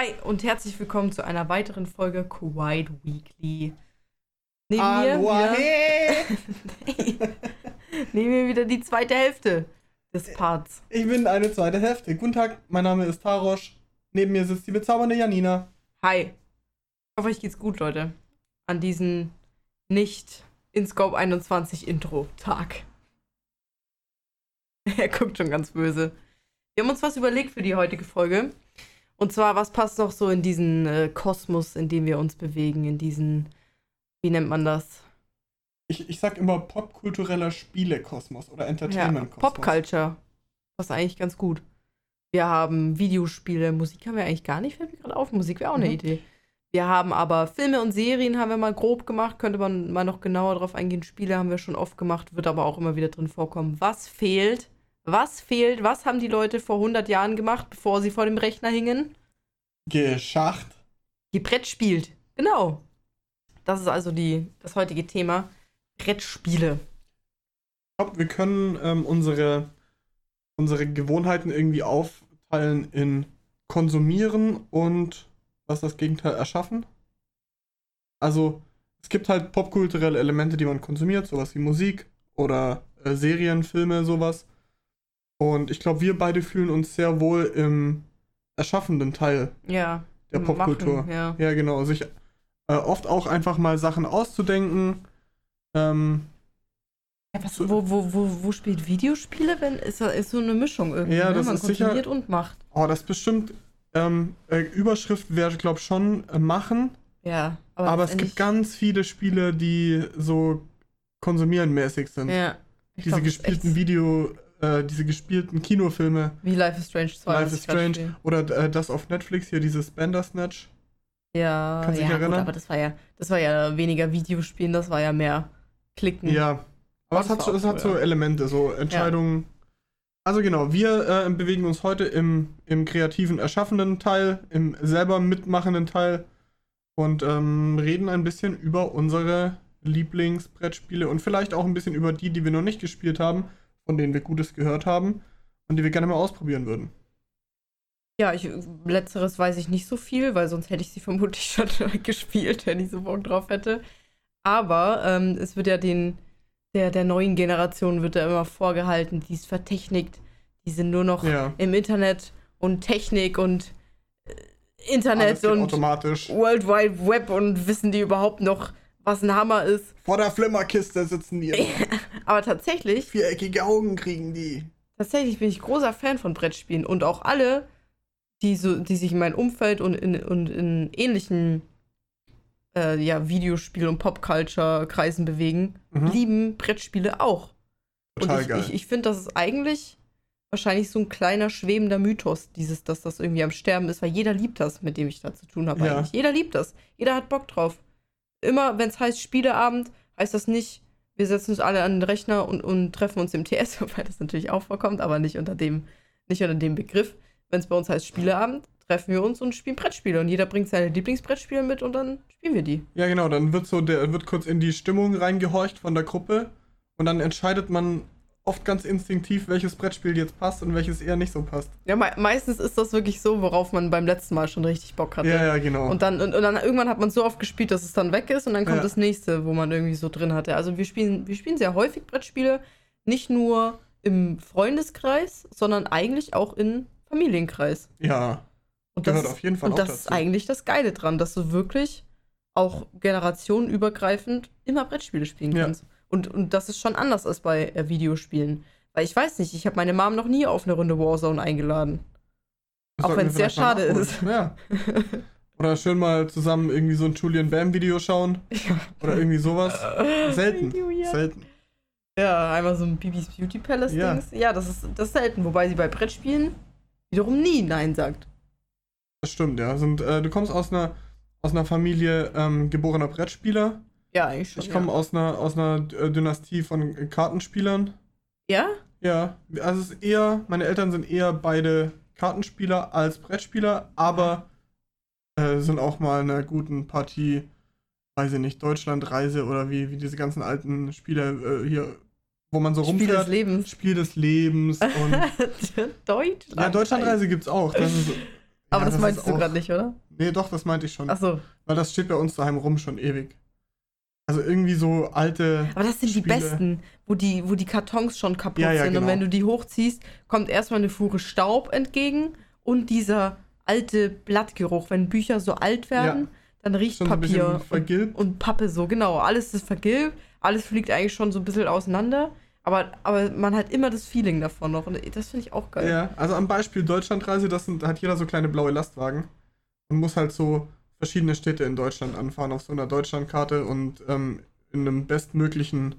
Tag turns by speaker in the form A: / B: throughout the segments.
A: Hi und herzlich willkommen zu einer weiteren Folge Quiet Weekly. Neben
B: Aloha,
A: mir, wieder, neben mir wieder die zweite Hälfte des Parts.
B: Ich bin eine zweite Hälfte. Guten Tag, mein Name ist Tarosch. Neben mir sitzt die bezaubernde Janina.
A: Hi. Ich hoffe, euch geht's gut, Leute. An diesem nicht in Scope 21 Intro-Tag. er guckt schon ganz böse. Wir haben uns was überlegt für die heutige Folge. Und zwar, was passt noch so in diesen äh, Kosmos, in dem wir uns bewegen, in diesen, wie nennt man das?
B: Ich, ich sag immer popkultureller Spielekosmos oder
A: Ja,
B: Entertainment-Kosmos.
A: Popculture. Das ist eigentlich ganz gut. Wir haben Videospiele, Musik haben wir eigentlich gar nicht, fällt mir gerade auf. Musik wäre auch eine
B: Mhm.
A: Idee. Wir haben aber Filme und Serien haben wir mal grob gemacht, könnte man mal noch genauer drauf eingehen. Spiele haben wir schon oft gemacht, wird aber auch immer wieder drin vorkommen. Was fehlt? Was fehlt? Was haben die Leute vor 100 Jahren gemacht, bevor sie vor dem Rechner hingen?
B: Geschacht.
A: Die Brett spielt. Genau. Das ist also die, das heutige Thema. Brettspiele.
B: Ich glaube, wir können ähm, unsere, unsere Gewohnheiten irgendwie aufteilen in konsumieren und was das Gegenteil erschaffen. Also, es gibt halt popkulturelle Elemente, die man konsumiert, sowas wie Musik oder äh, Serien, Filme, sowas. Und ich glaube, wir beide fühlen uns sehr wohl im erschaffenden Teil
A: Ja.
B: der
A: Machen,
B: Popkultur.
A: ja.
B: Ja, genau. Sich äh, oft auch einfach mal Sachen auszudenken. Ähm,
A: Ja, was, wo, wo, wo, wo spielt Videospiele, wenn ist, ist so eine Mischung irgendwie?
B: Ja,
A: ne?
B: das
A: Man
B: ist sicher-
A: konsumiert und macht.
B: oh, das bestimmt. Ähm, äh, Überschrift wäre, glaube ich, schon äh, machen.
A: Ja,
B: Aber, es gibt ganz viele Spiele, die so konsumieren-mäßig sind.
A: ja,
B: diese
A: glaub, ist
B: gespielten Video, äh, diese gespielten Kinofilme.
A: Wie Life is Strange 2.
B: Life is Strange. Oder äh, das auf Netflix hier, dieses Bandersnatch.
A: Ja,
B: Kannst
A: ja,
B: dich
A: gut,
B: erinnern?
A: aber das war ja, das war ja weniger Videospielen, das war ja mehr Klicken.
B: Ja. Aber es hat, so, es hat so
A: ja.
B: Elemente, so Entscheidungen. Also genau, wir äh, bewegen uns heute im, im kreativen, erschaffenden Teil, im selber mitmachenden Teil und ähm, reden ein bisschen über unsere Lieblingsbrettspiele und vielleicht auch ein bisschen über die, die wir noch nicht gespielt haben, von denen wir Gutes gehört haben und die wir gerne mal ausprobieren würden.
A: Ja, ich, letzteres weiß ich nicht so viel, weil sonst hätte ich sie vermutlich schon gespielt, wenn ich so Bock drauf hätte. Aber ähm, es wird ja den, der, der neuen Generation wird ja immer vorgehalten, die ist vertechnikt, die sind nur noch
B: Ja.
A: im Internet und Technik und äh, Internet und
B: automatisch.
A: World Wide Web und wissen die überhaupt noch, was ein Hammer ist.
B: Vor der Flimmerkiste sitzen die.
A: Aber tatsächlich,
B: Viereckige Augen kriegen die.
A: tatsächlich bin ich großer Fan von Brettspielen und auch alle, die, so, die sich in meinem Umfeld und in, und in ähnlichen äh, ja, Videospiel- und Popculture-Kreisen bewegen,
B: Mhm.
A: lieben Brettspiele auch.
B: Total
A: und ich,
B: geil.
A: ich, ich finde, das ist eigentlich wahrscheinlich so ein kleiner schwebender Mythos, dieses, dass das irgendwie am Sterben ist, weil jeder liebt das, mit dem ich da zu tun habe
B: Ja.
A: eigentlich. Jeder liebt das. Jeder hat Bock drauf. Immer, wenn es heißt Spieleabend, heißt das nicht, wir setzen uns alle an den Rechner und, und treffen uns im TS, wobei das natürlich auch vorkommt, aber nicht unter dem, nicht unter dem Begriff. Wenn es bei uns heißt Spieleabend, treffen wir uns und spielen Brettspiele und jeder bringt seine Lieblingsbrettspiele mit und dann spielen wir die.
B: Ja, genau, dann wird so, der wird kurz in die Stimmung reingehorcht von der Gruppe und dann entscheidet man oft ganz instinktiv, welches Brettspiel jetzt passt und welches eher nicht so passt.
A: Ja, me meistens ist das wirklich so, worauf man beim letzten Mal schon richtig Bock hatte.
B: Ja, ja, genau.
A: Und dann, und, und dann irgendwann hat man so oft gespielt, dass es dann weg ist und dann kommt
B: Ja.
A: das nächste, wo man irgendwie so drin hatte. Also wir spielen, wir spielen sehr häufig Brettspiele, nicht nur im Freundeskreis, sondern eigentlich auch im Familienkreis.
B: ja,
A: Und
B: Gehört
A: das,
B: auf jeden Fall
A: Und das ist
B: dazu.
A: eigentlich das Geile dran, dass du wirklich auch generationenübergreifend immer Brettspiele spielen
B: Ja.
A: Und, und das ist schon anders als bei äh, Videospielen. Weil ich weiß nicht, ich habe meine Mom noch nie auf eine Runde Warzone eingeladen.
B: das
A: auch wenn's
B: wir
A: sehr schade
B: nachholen. Ja. Oder schön mal zusammen irgendwie so ein Julian Bam Video schauen. Oder irgendwie sowas. Selten.
A: Ja.
B: Selten.
A: Ja, einmal so ein Bibis Beauty Palace
B: Ja.
A: Dings. Ja, das ist, das ist selten. Wobei sie bei Brettspielen wiederum nie Nein sagt.
B: Das stimmt, ja. Sind, äh, du kommst aus einer, aus einer Familie ähm, geborener Brettspieler.
A: Ja, eigentlich schon.
B: Ich komme
A: ja.
B: aus einer, aus einer äh, Dynastie von Kartenspielern.
A: Ja?
B: Ja, also es ist eher, meine Eltern sind eher beide Kartenspieler als Brettspieler, aber äh, sind auch mal in einer guten Partie, weiß ich nicht, Deutschlandreise oder wie, wie diese ganzen alten Spiele äh, hier, wo man so
A: Spiel des
B: rumfährt.
A: Lebens.
B: Spiel des Lebens und
A: Deutschland.
B: ja, Deutschlandreise gibt's auch. Das ist,
A: Aber
B: Ja,
A: das
B: das
A: meinst
B: ist
A: du gerade nicht, oder?
B: Nee, doch, das meinte ich schon.
A: Achso.
B: Weil das steht bei uns daheim rum schon ewig. Also irgendwie so alte.
A: Aber das sind die
B: Spiele.
A: besten, wo die, wo die Kartons schon kaputt
B: Ja, ja,
A: sind.
B: genau.
A: Und wenn du die hochziehst, kommt erstmal eine Fuhre Staub entgegen und dieser alte Blattgeruch. Wenn Bücher so alt werden, dann riecht
B: Schon
A: Papier
B: vergilbt.
A: und Pappe so, genau. Alles ist vergilbt, alles fliegt eigentlich schon so ein bisschen auseinander. Aber, aber man hat immer das Feeling davon noch. Und das finde ich auch geil.
B: Ja, also am Beispiel Deutschlandreise, das sind, da hat jeder so kleine blaue Lastwagen und muss halt so verschiedene Städte in Deutschland anfahren auf so einer Deutschlandkarte und ähm, in einem bestmöglichen,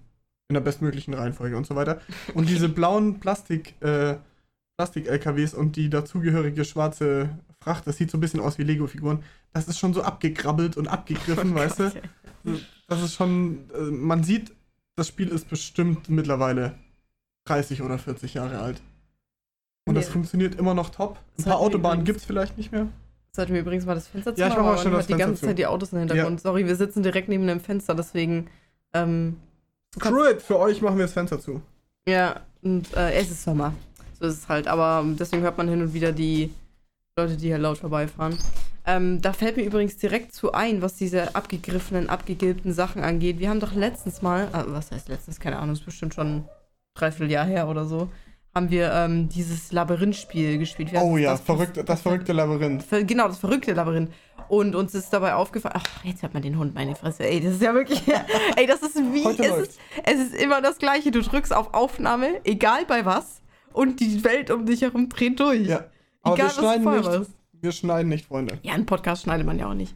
B: in der bestmöglichen Reihenfolge und so weiter. Und diese blauen Plastik, äh, Plastik-LKWs und die dazugehörige schwarze Fracht, das sieht so ein bisschen aus wie Lego-Figuren. Das ist schon so abgekrabbelt und abgegriffen, weißt du? Das ist schon, äh, man sieht, das Spiel ist bestimmt mittlerweile 30 oder 40 Jahre alt. Und das
A: Nee.
B: funktioniert immer noch top. Ein
A: Das
B: paar Autobahnen gibt es vielleicht nicht mehr.
A: Sollten wir übrigens mal das Fenster
B: Ja, ich
A: zumachen,
B: mach mal
A: aber
B: schnell
A: man
B: das
A: hat die
B: Fenster
A: ganze
B: zu.
A: Zeit die Autos im Hintergrund. Sorry, wir sitzen direkt neben dem Fenster, deswegen. Ähm,
B: Screw it, für euch machen wir das Fenster zu.
A: Ja, und äh, es ist Sommer. So ist es halt. Aber deswegen hört man hin und wieder die Leute, die hier laut vorbeifahren. Ähm, da fällt mir übrigens direkt zu ein, was diese abgegriffenen, abgegilbten Sachen angeht. Wir haben doch letztens mal, ah, was heißt letztens, keine Ahnung, ist bestimmt schon ein Dreivierteljahr her oder so, haben wir ähm, dieses Labyrinthspiel gespielt. Heißt
B: Oh ja,
A: das,
B: verrückte, das verrückte Labyrinth.
A: Ver- Genau, das verrückte Labyrinth. Und uns ist dabei aufgefallen, ach, jetzt hört man den Hund, meine Fresse. Ey, das ist ja wirklich, ey, das ist wie,
B: Heute
A: es ist, es ist immer das Gleiche. Du drückst auf Aufnahme, egal bei was, und die Welt um dich herum dreht durch.
B: Ja. Aber
A: Egal,
B: wir schneiden
A: was
B: nicht. Wir schneiden nicht, Freunde.
A: Ja, einen Podcast schneidet man ja auch nicht.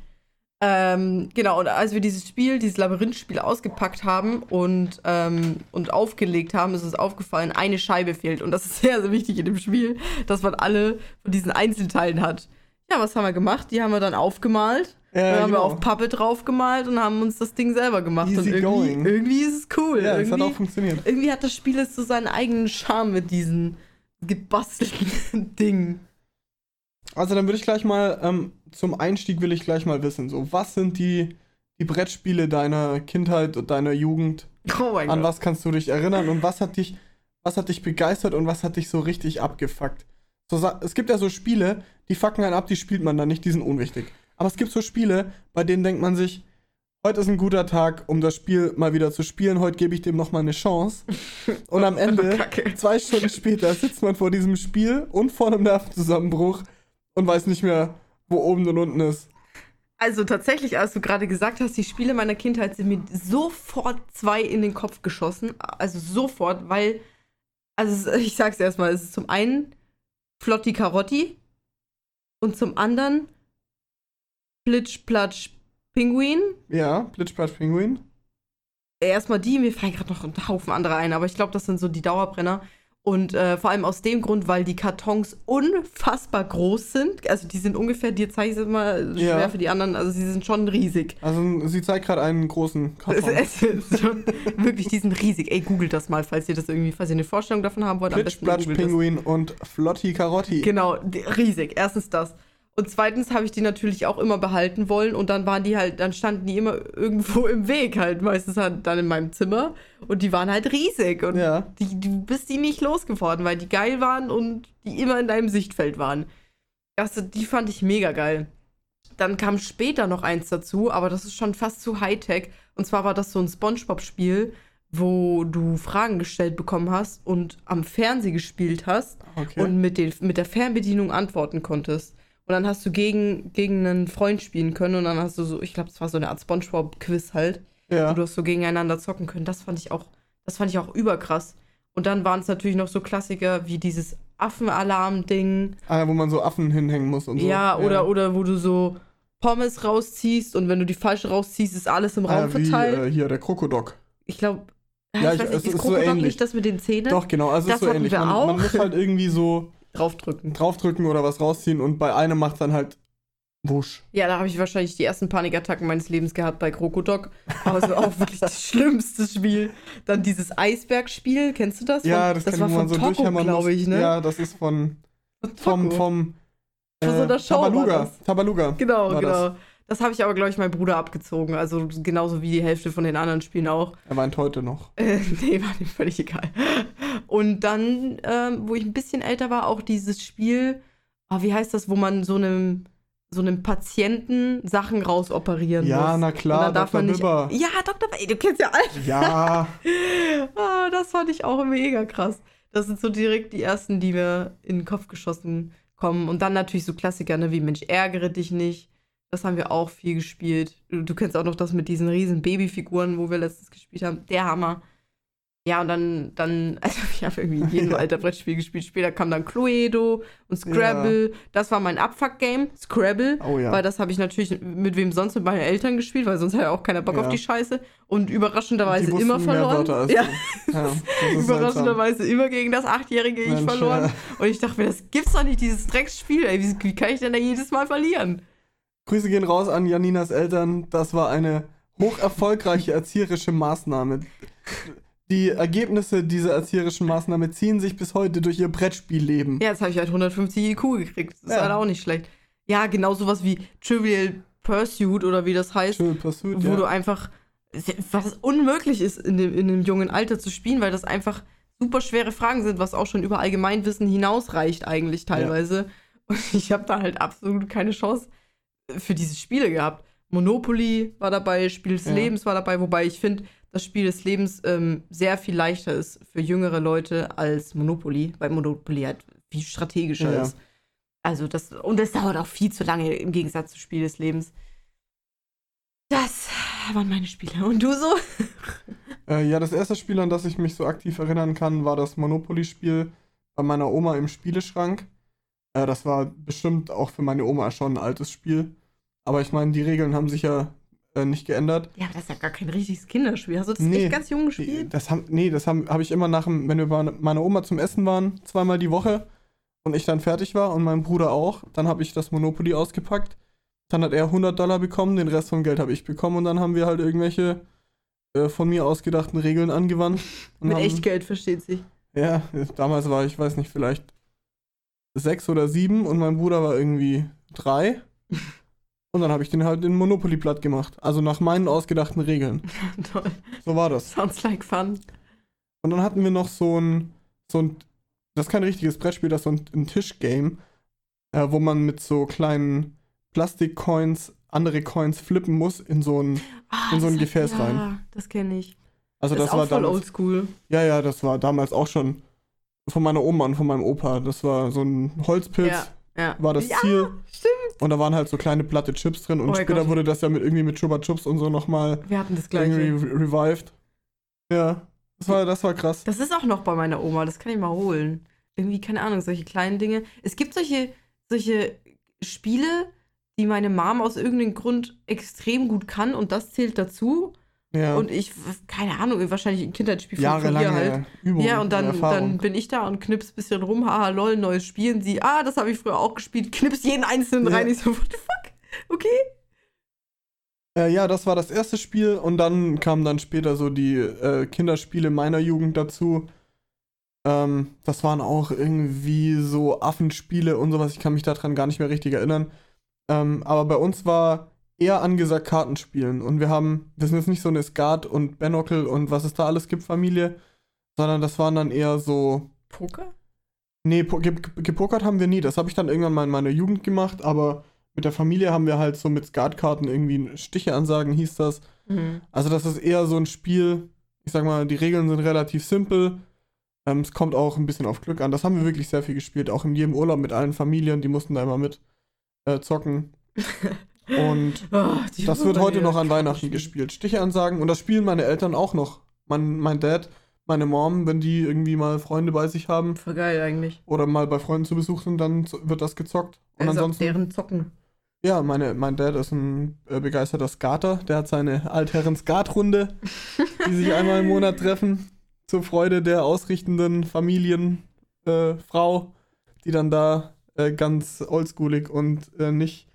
A: Ähm, genau, und als wir dieses Spiel, dieses Labyrinthspiel ausgepackt haben und, ähm, und aufgelegt haben, ist uns aufgefallen, eine Scheibe fehlt. Und das ist sehr, sehr wichtig in dem Spiel, dass man alle von diesen Einzelteilen hat. Ja, was haben wir gemacht? Die haben wir dann aufgemalt.
B: Ja,
A: dann haben wir
B: genau.
A: auf Pappe draufgemalt und haben uns das Ding selber gemacht. und
B: Easy
A: irgendwie,
B: going.
A: irgendwie ist es cool.
B: Ja, es hat
A: irgendwie,
B: auch funktioniert.
A: irgendwie hat das Spiel jetzt so seinen eigenen Charme mit diesen gebastelten Dingen.
B: Also dann würde ich gleich mal, ähm, zum Einstieg will ich gleich mal wissen, so, was sind die, die Brettspiele deiner Kindheit und deiner Jugend?
A: Oh mein
B: An
A: Gott.
B: was kannst du dich erinnern und was hat dich, was hat dich begeistert und was hat dich so richtig abgefuckt? So, es gibt ja so Spiele, die fucken einen ab, die spielt man dann nicht, die sind unwichtig. Aber es gibt so Spiele, bei denen denkt man sich, heute ist ein guter Tag, um das Spiel mal wieder zu spielen, heute gebe ich dem nochmal eine Chance. Und am Ende, zwei Stunden später, sitzt man vor diesem Spiel und vor einem Nervenzusammenbruch und weiß nicht mehr, wo oben und unten ist.
A: Also tatsächlich, als du gerade gesagt hast, die Spiele meiner Kindheit sind mir sofort zwei in den Kopf geschossen. Also sofort, weil, also ich sag's erstmal, es ist zum einen Flotti Carotti und zum anderen Plitsch Platsch Pinguin.
B: Ja, Blitzplatsch Penguin.
A: Erstmal die, mir fallen gerade noch ein Haufen andere ein, aber ich glaube, das sind so die Dauerbrenner. Und äh, vor allem aus dem Grund, weil die Kartons unfassbar groß sind. Also die sind ungefähr, dir zeige ich es immer schwer
B: Ja.
A: für die anderen, also sie sind schon riesig.
B: Also sie zeigt gerade einen großen
A: Es,
B: Karton.
A: es ist schon wirklich, die sind riesig. Ey, googelt das mal, falls ihr das irgendwie, falls ihr eine Vorstellung davon haben wollt. besten
B: Blitzplatsch
A: googelt das.
B: Und Flotti Carotti.
A: Genau, riesig. Erstens das. Und zweitens habe ich die natürlich auch immer behalten wollen und dann waren die halt, dann standen die immer irgendwo im Weg halt, meistens halt dann in meinem Zimmer und die waren halt riesig und
B: Ja.
A: die, du bist die nicht losgeworden, weil die geil waren und die immer in deinem Sichtfeld waren. Also, die fand ich mega geil. Dann kam später noch eins dazu, aber das ist schon fast zu Hightech. Und zwar war das so ein Spongebob-Spiel, wo du Fragen gestellt bekommen hast und am Fernseh gespielt hast
B: Okay.
A: und mit, den, mit der Fernbedienung antworten konntest. Und dann hast du gegen, gegen einen Freund spielen können und dann hast du so, ich glaube, es war so eine Art Spongebob-Quiz halt,
B: ja.
A: wo du hast so gegeneinander zocken können. Das fand ich auch, das fand ich auch überkrass. Und dann waren es natürlich noch so Klassiker wie dieses Affenalarm-Ding.
B: Ah, wo man so Affen hinhängen muss und so.
A: Ja, oder, oder wo du so Pommes rausziehst und wenn du die falsche rausziehst, ist alles im
B: Ah,
A: Raum
B: wie
A: verteilt.
B: äh, hier der Krokodok.
A: ich glaube,
B: Ja,
A: ja,
B: ich-
A: ich weiß
B: es
A: nicht, ist
B: ist so
A: Krokodok
B: ähnlich.
A: nicht das mit den Zähnen?
B: Doch, genau, also
A: Das
B: ist so ähnlich. Man, man muss halt irgendwie so
A: Draufdrücken.
B: draufdrücken oder was rausziehen und bei einem macht dann halt wusch.
A: Ja, da habe ich wahrscheinlich die ersten Panikattacken meines Lebens gehabt bei Krokodok. Aber es war auch wirklich das schlimmste Spiel. Dann dieses Eisbergspiel, kennst du das?
B: Ja,
A: Von-
B: das,
A: das
B: kann
A: war von
B: so
A: Toko, glaube ich, ne?
B: Ja, das ist von
A: Von
B: vom vom äh,
A: Von so einer Show war
B: Tabaluga.
A: das.
B: Tabaluga.
A: Genau,
B: war
A: genau.
B: das.
A: Das, habe ich aber, glaube ich, meinem Bruder abgezogen. Also genauso wie die Hälfte von den anderen Spielen auch.
B: Er weint heute noch.
A: Äh, nee, war mir völlig egal. Und dann, ähm, wo ich ein bisschen älter war, auch dieses Spiel, oh, wie heißt das, wo man so einem so einem Patienten Sachen rausoperieren
B: Ja,
A: muss.
B: na klar,
A: darf
B: Dr.
A: man nicht.
B: Bibber.
A: Ja, Dr. Ey, du kennst ja alle.
B: Ja,
A: Ah, das fand ich auch mega krass. Das sind so direkt die ersten, die mir in den Kopf geschossen kommen. Und dann natürlich so Klassiker, ne, wie Mensch, ärgere dich nicht. Das haben wir auch viel gespielt. Du, du kennst auch noch das mit diesen riesen Babyfiguren, wo wir letztens gespielt haben. Der Hammer. Ja, und dann, dann, also ich habe irgendwie in jedem
B: Ja.
A: Alter Brettspiel gespielt. Später kam dann Cluedo und Scrabble. Das war mein Abfuck-Game, Scrabble.
B: oh ja.
A: Weil das habe ich natürlich mit wem sonst mit meinen Eltern gespielt, weil sonst hat ja auch keiner Bock
B: Ja.
A: auf die Scheiße. Und überraschenderweise immer verloren. Ja,
B: ja, das ist seltsam.
A: überraschenderweise immer gegen das achtjährige Ich
B: Mensch,
A: verloren.
B: ja.
A: Und ich dachte mir, das gibt's doch nicht, dieses Drecksspiel. Ey, wie, wie kann ich denn da jedes Mal verlieren?
B: Grüße gehen raus an Janinas Eltern. Das war eine hoch erfolgreiche erzieherische Maßnahme. Die Ergebnisse dieser erzieherischen Maßnahme ziehen sich bis heute durch ihr Brettspielleben.
A: Ja, jetzt habe ich halt 150 IQ gekriegt. Das ist
B: Ja.
A: halt auch nicht schlecht. Ja, genau sowas wie Trivial Pursuit oder wie das heißt.
B: Trivial Pursuit,
A: wo
B: ja.
A: du einfach, was unmöglich ist, in dem, in dem jungen Alter zu spielen, weil das einfach super schwere Fragen sind, was auch schon über Allgemeinwissen hinausreicht eigentlich teilweise. Und ich habe da halt absolut keine Chance für diese Spiele gehabt. Monopoly war dabei, Spiel des
B: Ja.
A: Lebens war dabei, wobei ich finde, das Spiel des Lebens ähm, sehr viel leichter ist für jüngere Leute als Monopoly, weil Monopoly halt viel strategischer
B: Ja.
A: ist. Also das, und es dauert auch viel zu lange im Gegensatz zu Spiel des Lebens. Das waren meine Spiele. Und du so?
B: Äh, ja, das erste Spiel, an das ich mich so aktiv erinnern kann, war das Monopoly-Spiel bei meiner Oma im Spieleschrank. Äh, das war bestimmt auch für meine Oma schon ein altes Spiel. Aber ich meine, die Regeln haben sich ja äh, nicht geändert.
A: Ja, aber das ist ja gar kein richtiges Kinderspiel. Hast du das
B: Nee.
A: echt ganz jung gespielt?
B: Das haben, nee, das habe hab ich immer nach, dem- wenn wir bei meiner Oma zum Essen waren, zweimal die Woche und ich dann fertig war und mein Bruder auch, dann habe ich das Monopoly ausgepackt. Dann hat er 100 Dollar bekommen, den Rest vom Geld habe ich bekommen und dann haben wir halt irgendwelche äh, von mir ausgedachten Regeln angewandt. Und
A: Mit
B: haben,
A: Echtgeld, versteht sich.
B: Ja, damals war ich, weiß nicht, vielleicht sechs oder sieben und mein Bruder war irgendwie drei. Und dann habe ich den halt in Monopoly platt gemacht. Also nach meinen ausgedachten Regeln.
A: Toll.
B: So war das.
A: Sounds like fun.
B: Und dann hatten wir noch so ein, so ein, das ist kein richtiges Brettspiel, das ist so ein, ein Tischgame, äh, wo man mit so kleinen Plastikcoins andere Coins flippen muss in so ein,
A: Ah,
B: In so ein Gefäß
A: ja,
B: rein.
A: das kenne ich.
B: also
A: das
B: das,
A: ist auch
B: war
A: voll
B: damals,
A: oldschool.
B: ja, ja, das war damals auch schon von meiner Oma und von meinem Opa. Das war so ein Holzpilz,
A: Ja, ja.
B: war das
A: ja,
B: Ziel.
A: stimmt.
B: Und da waren halt so kleine platte Chips drin und
A: Oh
B: später
A: Gott.
B: wurde das ja mit irgendwie mit Chupa Chups und so nochmal
A: Wir hatten das
B: irgendwie
A: gleiche.
B: re revived. Ja, das war, das war krass.
A: Das ist auch noch bei meiner Oma, das kann ich mal holen. Irgendwie, keine Ahnung, solche kleinen Dinge. Es gibt solche, solche Spiele, die meine Mom aus irgendeinem Grund extrem gut kann und das zählt dazu.
B: Ja,
A: Und ich, keine Ahnung, wahrscheinlich ein Kindheitsspiel von, von
B: jahrelange
A: halt.
B: Übung.
A: Ja, und dann, dann bin ich da und knips ein bisschen rum, haha, lol, neues Spiel. Und sie, ah, das habe ich früher auch gespielt, knips jeden einzelnen
B: Ja.
A: rein. Ich so, what the fuck? Okay.
B: Äh, ja, das war das erste Spiel und dann kamen dann später so die äh, Kinderspiele meiner Jugend dazu. Ähm, das waren auch irgendwie so Affenspiele und sowas. Ich kann mich daran gar nicht mehr richtig erinnern. Ähm, aber bei uns war eher angesagt Kartenspielen und wir haben, wir sind jetzt nicht so eine Skat und Benockel und was es da alles gibt, Familie, sondern das waren dann eher so
A: Poker?
B: Nee, po- ge ge- gepokert haben wir nie. Das habe ich dann irgendwann mal in meiner Jugend gemacht, aber mit der Familie haben wir halt so mit Skatkarten irgendwie Stiche ansagen, hieß das.
A: Mhm.
B: Also das ist eher so ein Spiel, ich sag mal, die Regeln sind relativ simpel. Ähm, es kommt auch ein bisschen auf Glück an. Das haben wir wirklich sehr viel gespielt, auch in jedem Urlaub mit allen Familien, die mussten da immer mit äh, zocken. Und
A: Oh,
B: das wird heute noch an Weihnachten gespielt. Stiche ansagen und das spielen meine Eltern auch noch. Mein, mein Dad, meine Mom, wenn die irgendwie mal Freunde bei sich haben,
A: Voll geil eigentlich.
B: oder mal bei Freunden zu Besuch sind, dann wird das gezockt. Und
A: also
B: ansonsten,
A: deren Zocken.
B: ja, meine, mein Dad ist ein äh, begeisterter Skater. Der hat seine Altherren-Skatrunde, die sich einmal im Monat treffen, zur Freude der ausrichtenden Familienfrau, äh, die dann da äh, ganz oldschoolig und äh, nicht,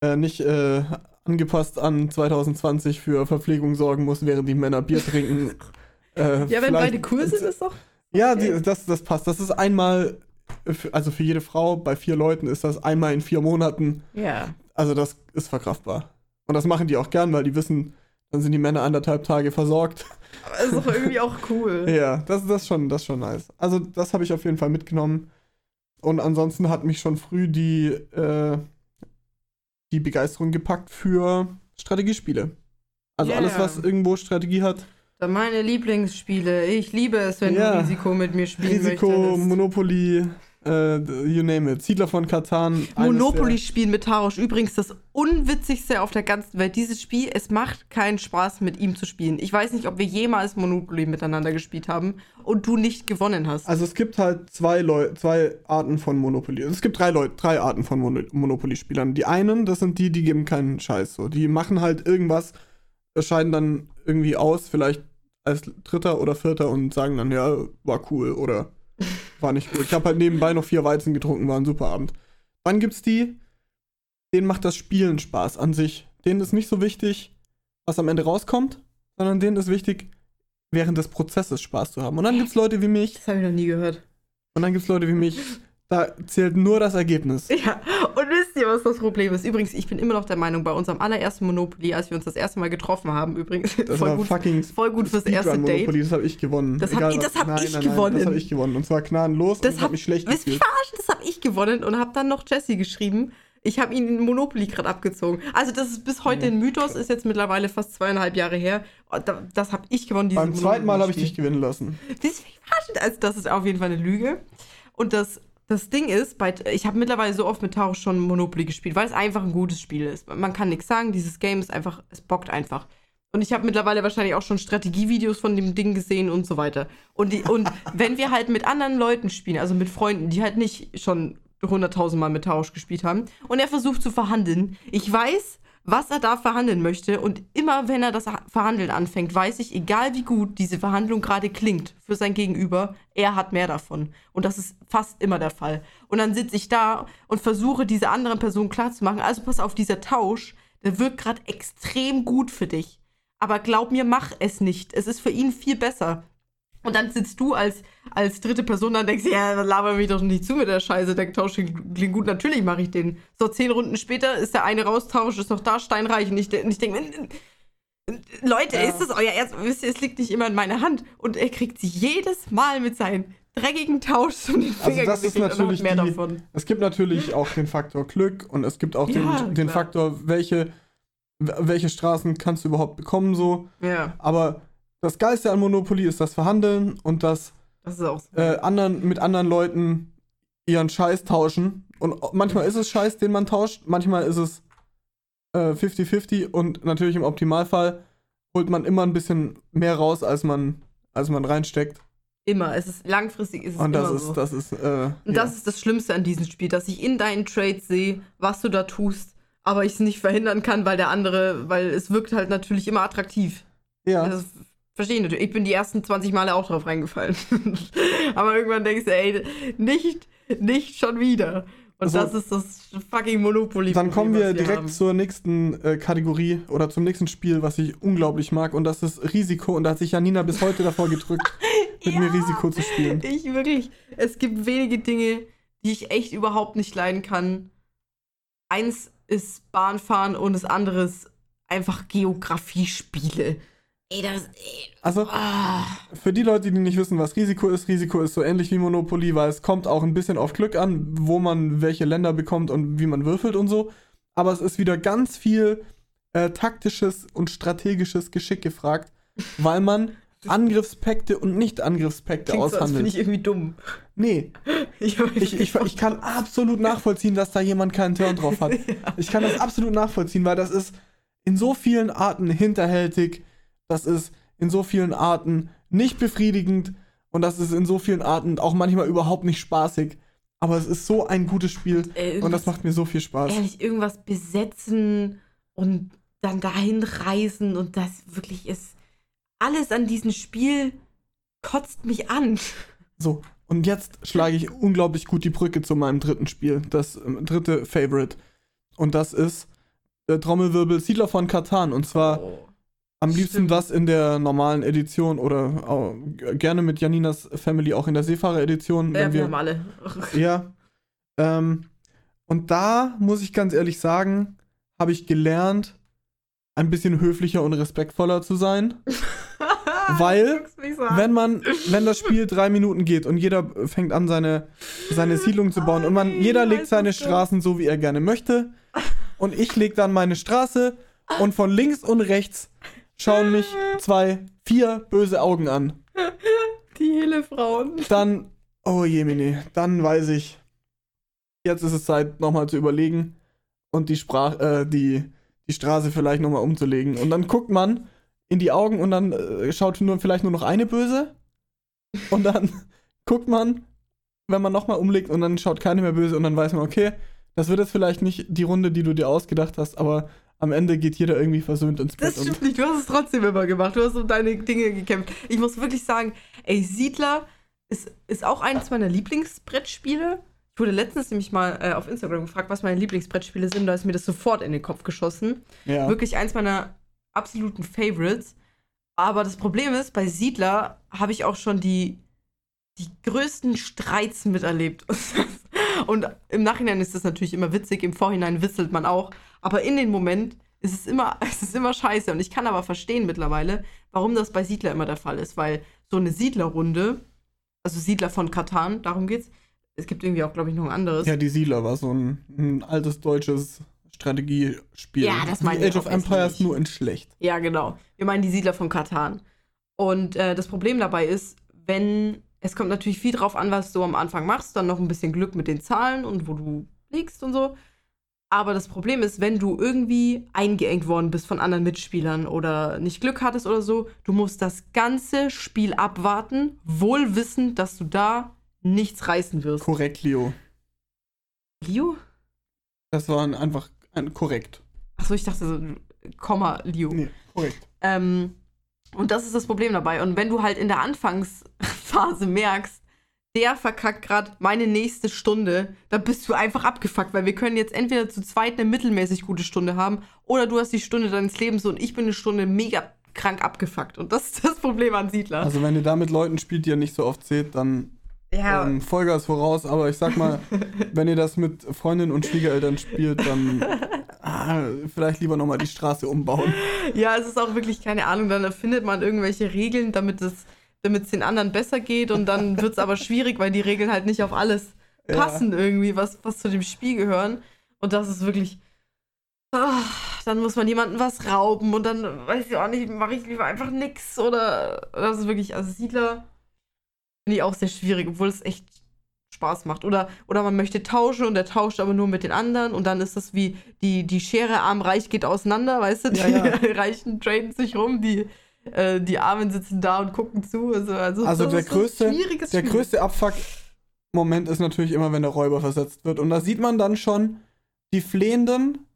B: äh, nicht äh, angepasst an 2020 für Verpflegung sorgen muss, während die Männer Bier trinken. Äh,
A: Ja, wenn beide cool sind, ist doch.
B: ja,
A: Okay.
B: die, das, das passt. Das ist einmal, für- also für jede Frau, bei vier Leuten ist das einmal in vier Monaten.
A: Ja.
B: Also das ist verkraftbar. Und das machen die auch gern, weil die wissen, dann sind die Männer anderthalb Tage versorgt.
A: Aber ist doch irgendwie auch cool.
B: ja, das, das, ist schon, das ist schon nice. Also das habe ich auf jeden Fall mitgenommen. Und ansonsten hat mich schon früh die, äh, die Begeisterung gepackt für Strategiespiele. Also
A: Ja,
B: alles, was irgendwo Strategie hat.
A: Meine Lieblingsspiele. Ich liebe es, wenn
B: Ja.
A: du Risiko mit mir spielen
B: Risiko,
A: möchtest.
B: Monopoly, äh, you name it. Siedler von Katan.
A: Monopoly spielen mit Tarosch. Übrigens das unwitzigste auf der ganzen Welt. Dieses Spiel, es macht keinen Spaß, mit ihm zu spielen. Ich weiß nicht, ob wir jemals Monopoly miteinander gespielt haben und du nicht gewonnen hast.
B: Also es gibt halt zwei, Leu zwei Arten von Monopoly. Es gibt drei Leute, drei Arten von Mono Monopoly-Spielern. Die einen, das sind die, die geben keinen Scheiß. So. Die machen halt irgendwas, scheiden dann irgendwie aus, vielleicht als Dritter oder Vierter und sagen dann, ja, war cool oder war nicht cool. Ich habe halt nebenbei noch vier Weizen getrunken, war ein super Abend. Dann gibt's die, denen macht das Spielen Spaß an sich. Denen ist nicht so wichtig, was am Ende rauskommt, sondern denen ist wichtig, während des Prozesses Spaß zu haben. Und dann gibt's Leute wie mich,
A: Das habe ich noch nie gehört.
B: und dann gibt es Leute wie mich, da zählt nur das Ergebnis.
A: Ja, und wisst ihr, was das Problem ist? Übrigens, ich bin immer noch der Meinung, bei unserem allerersten Monopoly, als wir uns das erste Mal getroffen haben, übrigens,
B: Das
A: voll
B: war
A: gut,
B: fucking
A: voll gut fürs erste Date.
B: Monopoly, das habe ich gewonnen.
A: Das hab
B: Egal
A: ich- das hab
B: nein,
A: ich
B: nein, nein,
A: gewonnen.
B: Das habe ich gewonnen. Und zwar gnadenlos
A: Das
B: und
A: hab-
B: habe mich schlecht
A: Wisst
B: gefühlt.
A: das habe ich gewonnen und habe dann noch Jesse geschrieben. Ich habe ihn in Monopoly gerade abgezogen. Also das ist bis heute ein Mythos, ist jetzt mittlerweile fast zweieinhalb Jahre her. Da- Das habe ich gewonnen.
B: Beim zweiten Mal habe ich dich gewinnen lassen.
A: Das ist verarschend. Also das ist auf jeden Fall eine Lüge. Und das, das Ding ist, bei, ich habe mittlerweile so oft mit Taro schon Monopoly gespielt, weil es einfach ein gutes Spiel ist. Man kann nichts sagen, dieses Game ist einfach, es bockt einfach. Und ich habe mittlerweile wahrscheinlich auch schon Strategievideos von dem Ding gesehen und so weiter. Und, die, und wenn wir halt mit anderen Leuten spielen, also mit Freunden, die halt nicht schon 100.000 Mal mit Tausch gespielt haben, und er versucht zu verhandeln, ich weiß, was er da verhandeln möchte. Und immer wenn er das Verhandeln anfängt, weiß ich, egal wie gut diese Verhandlung gerade klingt für sein Gegenüber, er hat mehr davon. Und das ist fast immer der Fall. Und dann sitze ich da und versuche, dieser anderen Person klarzumachen, also pass auf, dieser Tausch, der wirkt gerade extrem gut für dich. Aber glaub mir, mach es nicht. Es ist für ihn viel besser. Und dann sitzt du als, als dritte Person da und denkst, ja, laber mich doch nicht zu mit der Scheiße, der Tausch klingt gut, natürlich mache ich den. So, zehn Runden später ist der eine raustausch, ist noch da, steinreich. Und ich, und ich denke, Leute,
B: Ja.
A: ist das euer Ernst? Wisst ihr, es liegt nicht immer in meiner Hand. Und er kriegt sie jedes Mal mit seinen dreckigen Tausch um den Finger
B: Also das ist natürlich
A: hat mehr
B: die,
A: davon.
B: Es gibt natürlich auch den Faktor Glück und es gibt auch
A: Ja,
B: den, den. Faktor, welche, welche Straßen kannst du überhaupt bekommen so.
A: Ja,
B: Aber das Geilste an Monopoly ist das Verhandeln und das
A: das so.
B: äh, anderen, mit anderen Leuten ihren Scheiß tauschen. Und manchmal ist es Scheiß, den man tauscht, manchmal ist es äh, 50-50 und natürlich im Optimalfall holt man immer ein bisschen mehr raus, als man, als man reinsteckt.
A: Immer. Es ist langfristig ist es
B: Und das
A: immer
B: ist,
A: so.
B: das ist, äh,
A: Und
B: ja.
A: das ist das Schlimmste an diesem Spiel, dass ich in deinen Trades sehe, was du da tust, aber ich es nicht verhindern kann, weil der andere, weil es wirkt halt natürlich immer attraktiv.
B: ja.
A: Das verstehe ich natürlich. Ich bin die ersten 20 Male auch drauf reingefallen. aber irgendwann denkst du, ey, nicht, nicht schon wieder. Und
B: Also,
A: das ist das fucking Monopoly.
B: Dann kommen wir direkt
A: haben.
B: zur nächsten äh, Kategorie oder zum nächsten Spiel, was ich unglaublich mag. Und das ist Risiko. Und da hat sich Janina bis heute davor gedrückt, mit mir
A: Ja.
B: Risiko zu spielen.
A: Ich wirklich, es gibt wenige Dinge, die ich echt überhaupt nicht leiden kann. Eins ist Bahnfahren und das andere ist einfach Geografiespiele. Ey, das. Ey,
B: Also,
A: ah.
B: Für die Leute, die nicht wissen, was Risiko ist, Risiko ist so ähnlich wie Monopoly, weil es kommt auch ein bisschen auf Glück an, wo man welche Länder bekommt und wie man würfelt und so. Aber es ist wieder ganz viel äh, taktisches und strategisches Geschick gefragt, weil man Angriffspekte und Nicht-Angriffspekte
A: Klingt so,
B: aushandelt.
A: finde ich irgendwie dumm.
B: nee,
A: Ich,
B: ich, ich, ich kann absolut nachvollziehen, dass da jemand keinen Turn drauf hat. Ich kann das absolut nachvollziehen, weil das ist in so vielen Arten hinterhältig, das ist in so vielen Arten nicht befriedigend und das ist in so vielen Arten auch manchmal überhaupt nicht spaßig. Aber es ist so ein gutes Spiel
A: Ey,
B: und das macht mir so viel Spaß.
A: ehrlich irgendwas besetzen und dann dahin reisen und das wirklich ist. Alles an diesem Spiel kotzt mich an.
B: So, und jetzt schlage ich unglaublich gut die Brücke zu meinem dritten Spiel, das ähm, dritte Favorite. Und das ist äh, Trommelwirbel Siedler von Katan. Und zwar
A: Oh.
B: Am liebsten
A: Stimmt.
B: das in der normalen Edition oder auch gerne mit Janinas Family auch in der Seefahrer-Edition.
A: Ja,
B: wenn
A: wir
B: wir,
A: haben alle.
B: ja. Ähm, und da muss ich ganz ehrlich sagen, habe ich gelernt, ein bisschen höflicher und respektvoller zu sein. Weil, wenn man, wenn das Spiel drei Minuten geht und jeder fängt an, seine, seine Siedlung zu bauen und man, jeder legt seine. Straßen so, wie er gerne möchte und ich leg dann meine Straße und von links und rechts schauen mich zwei, vier böse Augen an.
A: Die Hele-Frauen.
B: Dann, oh Jemine, dann weiß ich, jetzt ist es Zeit, nochmal zu überlegen und die, Sprach, äh, die, die Straße vielleicht nochmal umzulegen. Und dann guckt man in die Augen und dann äh, schaut nur, vielleicht nur noch eine böse. Und dann guckt man, wenn man nochmal umlegt und dann schaut keine mehr böse und dann weiß man, okay, das wird jetzt vielleicht nicht die Runde, die du dir ausgedacht hast, aber am Ende geht jeder irgendwie versöhnt ins Bett.
A: Das stimmt nicht, du hast es trotzdem immer gemacht. Du hast um deine Dinge gekämpft. Ich muss wirklich sagen, ey, Siedler ist, ist auch eines meiner Lieblingsbrettspiele. Ich wurde letztens nämlich mal äh, auf Instagram gefragt, was meine Lieblingsbrettspiele sind. Da ist mir das sofort in den Kopf geschossen.
B: ja.
A: Wirklich eins meiner absoluten Favorites. Aber das Problem ist, bei Siedler habe ich auch schon die, die größten Streits miterlebt. Und im Nachhinein ist das natürlich immer witzig, im Vorhinein witzelt man auch. Aber in dem Moment ist es immer, es ist immer scheiße. Und ich kann aber verstehen mittlerweile, warum das bei Siedler immer der Fall ist. Weil so eine Siedlerrunde, also Siedler von Katan, darum geht's. Es gibt irgendwie auch, glaube ich, noch ein anderes.
B: Ja, die Siedler war so ein, ein altes deutsches Strategiespiel.
A: Ja, das meine ich
B: Age of Empires nur in schlecht.
A: Ja, genau. Wir meinen die Siedler von Katan. Und äh, das Problem dabei ist, wenn es kommt natürlich viel drauf an, was du am Anfang machst, dann noch ein bisschen Glück mit den Zahlen und wo du liegst und so. Aber das Problem ist, wenn du irgendwie eingeengt worden bist von anderen Mitspielern oder nicht Glück hattest oder so, du musst das ganze Spiel abwarten, wohl wissend, dass du da nichts reißen wirst.
B: Korrekt, Leo.
A: Leo?
B: Das war ein, einfach ein korrekt.
A: Achso, ich dachte so, Komma, Leo.
B: Nee, korrekt.
A: Ähm, und das ist das Problem dabei. Und wenn du halt in der Anfangsphase merkst, der verkackt gerade meine nächste Stunde, dann bist du einfach abgefuckt, weil wir können jetzt entweder zu zweit eine mittelmäßig gute Stunde haben oder du hast die Stunde deines Lebens und ich bin eine Stunde mega krank abgefuckt. Und das ist das Problem an Siedler.
B: Also wenn ihr da mit Leuten spielt, die ihr nicht so oft seht, dann
A: ja,
B: ähm, Vollgas voraus. Aber ich sag mal, wenn ihr das mit Freundinnen und Schwiegereltern spielt, dann ah, vielleicht lieber nochmal die Straße umbauen.
A: ja, es ist auch wirklich keine Ahnung. Dann erfindet man irgendwelche Regeln, damit es damit es den anderen besser geht und dann wird es aber schwierig, weil die Regeln halt nicht auf alles
B: Ja.
A: passen irgendwie, was, was zu dem Spiel gehören. Und das ist wirklich. Ah, dann muss man jemandem was rauben und dann weiß ich auch nicht, mache ich lieber einfach nix. Oder das ist wirklich, also Siedler finde ich auch sehr schwierig, obwohl es echt Spaß macht. Oder, oder man möchte tauschen und der tauscht aber nur mit den anderen und dann ist das wie die, die Schere arm-reich geht auseinander, weißt du? Die
B: Ja, ja.
A: Reichen traden sich rum, die, äh, die Armen sitzen da und gucken zu. Also, also,
B: Also
A: das
B: der
A: ist ein
B: größte- Der größte Abfuck-Moment ist natürlich immer, wenn der Räuber versetzt wird. Und da sieht man dann schon die flehenden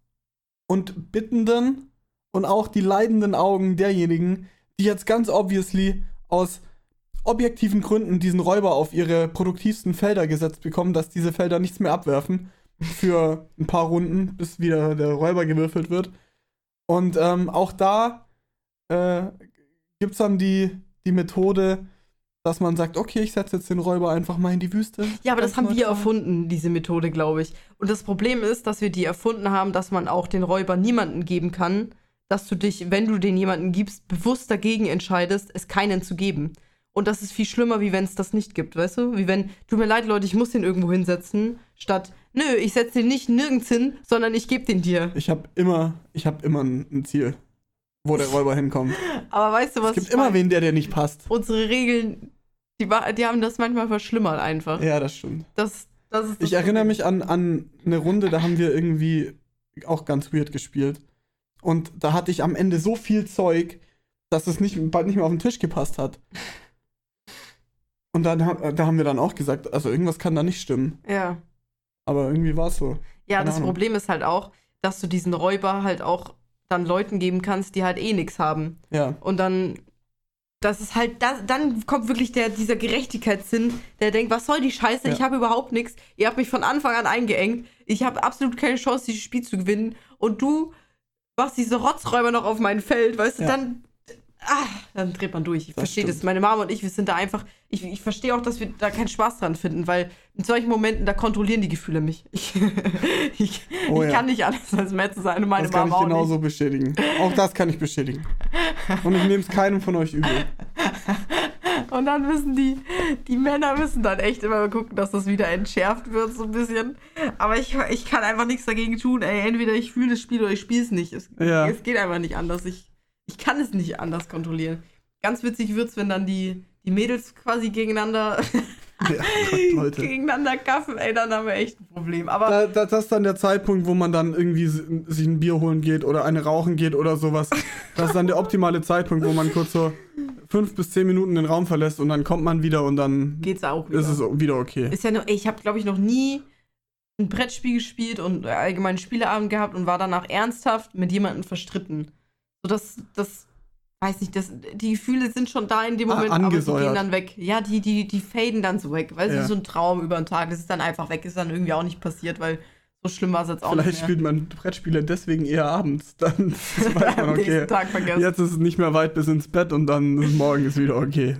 B: und bittenden und auch die leidenden Augen derjenigen, die jetzt ganz obviously aus objektiven Gründen diesen Räuber auf ihre produktivsten Felder gesetzt bekommen, dass diese Felder nichts mehr abwerfen für ein paar Runden, bis wieder der Räuber gewürfelt wird. Und ähm, auch da äh, gibt es dann die, die Methode, dass man sagt, okay, ich setze jetzt den Räuber einfach mal in die Wüste.
A: Ja, aber das haben wir erfunden, diese Methode, glaube ich. Und das Problem ist, dass wir die erfunden haben, dass man auch den Räuber niemanden geben kann, dass du dich, wenn du den jemanden gibst, bewusst dagegen entscheidest, es keinen zu geben. Und das ist viel schlimmer, wie wenn es das nicht gibt, weißt du? Wie wenn, tut mir leid, Leute, ich muss den irgendwo hinsetzen, statt, nö, ich setze den nicht nirgends hin, sondern ich gebe den dir.
B: Ich habe immer, ich habe immer ein Ziel, wo der Räuber hinkommt.
A: Aber weißt du was?
B: es gibt immer
A: mein?
B: wen, der dir nicht passt.
A: Unsere Regeln, die, die haben das manchmal verschlimmert einfach.
B: Ja, das stimmt.
A: Das, das ist das
B: Ich erinnere mich an, an eine Runde, da haben wir irgendwie auch ganz weird gespielt. Und da hatte ich am Ende so viel Zeug, dass es nicht, bald nicht mehr auf den Tisch gepasst hat. Und dann, da haben wir dann auch gesagt, also irgendwas kann da nicht stimmen.
A: Ja.
B: Aber irgendwie war es so.
A: Ja,
B: Keine
A: das
B: Ahnung.
A: Problem ist halt auch, dass du diesen Räuber halt auch dann Leuten geben kannst, die halt eh nichts haben.
B: Ja.
A: Und dann, das ist halt, das, dann kommt wirklich der, dieser Gerechtigkeitssinn, der denkt, was soll die Scheiße,
B: Ja.
A: ich habe überhaupt nichts, ihr habt mich von Anfang an eingeengt, ich habe absolut keine Chance, dieses Spiel zu gewinnen und du machst diese Rotzräuber noch auf mein Feld, weißt du,
B: Ja.
A: dann, ah, dann dreht man durch. Ich verstehe das. Meine Mama und ich, wir sind da einfach. Ich, ich verstehe auch, dass wir da keinen Spaß dran finden, weil in solchen Momenten, da kontrollieren die Gefühle mich. Ich, ich,
B: Oh
A: ich
B: ja.
A: kann nicht anders als Matt sein und meine
B: das kann
A: Mama
B: ich
A: auch
B: genauso
A: nicht.
B: bestätigen. Auch das kann ich bestätigen. Und ich nehme es keinem von euch übel.
A: Und dann müssen die, die Männer müssen dann echt immer gucken, dass das wieder entschärft wird, so ein bisschen. Aber ich, ich kann einfach nichts dagegen tun. Ey, entweder ich fühle das Spiel oder ich spiele es nicht. Es,
B: Ja.
A: es geht einfach nicht anders. Ich, ich kann es nicht anders kontrollieren. Ganz witzig wird's, wenn dann die, die Mädels quasi gegeneinander,
B: Ja, Gott, Leute.
A: gegeneinander kaffen. Ey, dann haben wir echt ein Problem. Aber
B: Da, da, das ist dann der Zeitpunkt, wo man dann irgendwie sich ein Bier holen geht oder eine rauchen geht oder sowas. Das ist dann der optimale Zeitpunkt, wo man kurz so fünf bis zehn Minuten den Raum verlässt und dann kommt man wieder und dann
A: geht's auch wieder.
B: ist es wieder okay.
A: Ist ja nur, ey, ich habe, glaube ich, noch nie ein Brettspiel gespielt und allgemein Spieleabend gehabt und war danach ernsthaft mit jemandem verstritten. So das, das, weiß nicht, das, die Gefühle sind schon da in dem
B: Ah,
A: Moment, aber die gehen dann weg. Ja, die, die, die faden dann so weg, weil es
B: Ja.
A: ist so ein Traum über den Tag. Das ist dann einfach weg, ist dann irgendwie auch nicht passiert, weil so schlimm war es jetzt auch
B: Vielleicht
A: nicht mehr.
B: spielt man Brettspiele deswegen eher abends. Dann weiß man, okay.
A: Tag vergessen.
B: Jetzt ist es nicht mehr weit bis ins Bett und dann ist morgen ist wieder okay.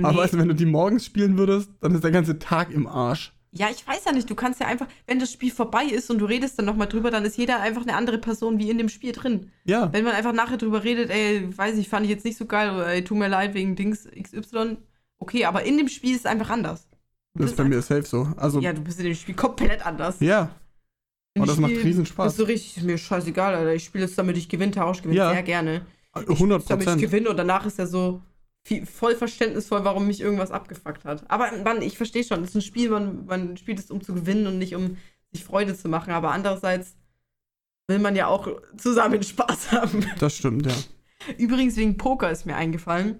B: Aber
A: Nee.
B: weißt du, wenn du die morgens spielen würdest, dann ist der ganze Tag im Arsch.
A: Ja, ich weiß ja nicht. Du kannst ja einfach, wenn das Spiel vorbei ist und du redest dann nochmal drüber, dann ist jeder einfach eine andere Person wie in dem Spiel drin.
B: Ja.
A: Wenn man einfach nachher drüber redet, ey, weiß ich, fand ich jetzt nicht so geil oder ey, tut mir leid wegen Dings XY. Okay, aber in dem Spiel ist es einfach anders.
B: Das ist bei mir safe so. Also,
A: Ja,
B: ja.
A: du bist in dem Spiel komplett anders.
B: Und
A: In dem
B: das macht
A: Spiel
B: riesen
A: Bist
B: Spaß.
A: du richtig, ist mir scheißegal, Alter. Ich spiele jetzt, damit ich gewinne, Tausch gewinne
B: Ja.
A: sehr gerne. Ich
B: 100
A: spiel's, damit ich
B: Prozent.
A: gewinne und danach ist er so viel, voll verständnisvoll, warum mich irgendwas abgefuckt hat. Aber Mann, ich verstehe schon, es ist ein Spiel, man, man spielt es, um zu gewinnen und nicht um sich Freude zu machen. Aber andererseits will man ja auch zusammen Spaß haben.
B: Das stimmt, ja.
A: Übrigens, wegen Poker ist mir eingefallen,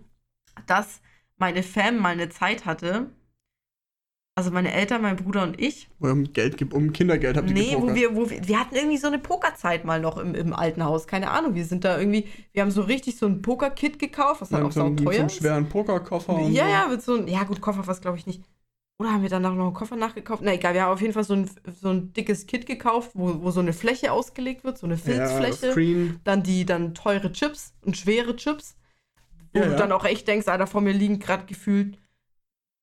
A: dass meine Fam mal eine Zeit hatte. Also meine Eltern, mein Bruder und ich.
B: Wo ihr um Geld gibt, um Kindergeld habt ihr
A: Nee, wo wir, wo wir, wir hatten irgendwie so eine Pokerzeit mal noch im, im alten Haus. Keine Ahnung, wir sind da irgendwie, wir haben so richtig so ein Poker-Kit gekauft, was dann auch
B: so
A: sau
B: einen, so
A: teuer
B: einen
A: ist.
B: schweren Pokerkoffer und
A: Ja,
B: so.
A: ja, mit so einem, ja gut, Koffer was glaube ich nicht. Oder haben wir danach noch einen Koffer nachgekauft? Na egal, wir haben auf jeden Fall so ein, so ein dickes Kit gekauft, wo, wo so eine Fläche ausgelegt wird, so eine
B: ja,
A: Filzfläche.
B: Screen.
A: dann die dann teure Chips und schwere Chips, wo
B: Ja,
A: du
B: ja.
A: dann auch echt denkst, Alter, vor mir liegen gerade gefühlt ein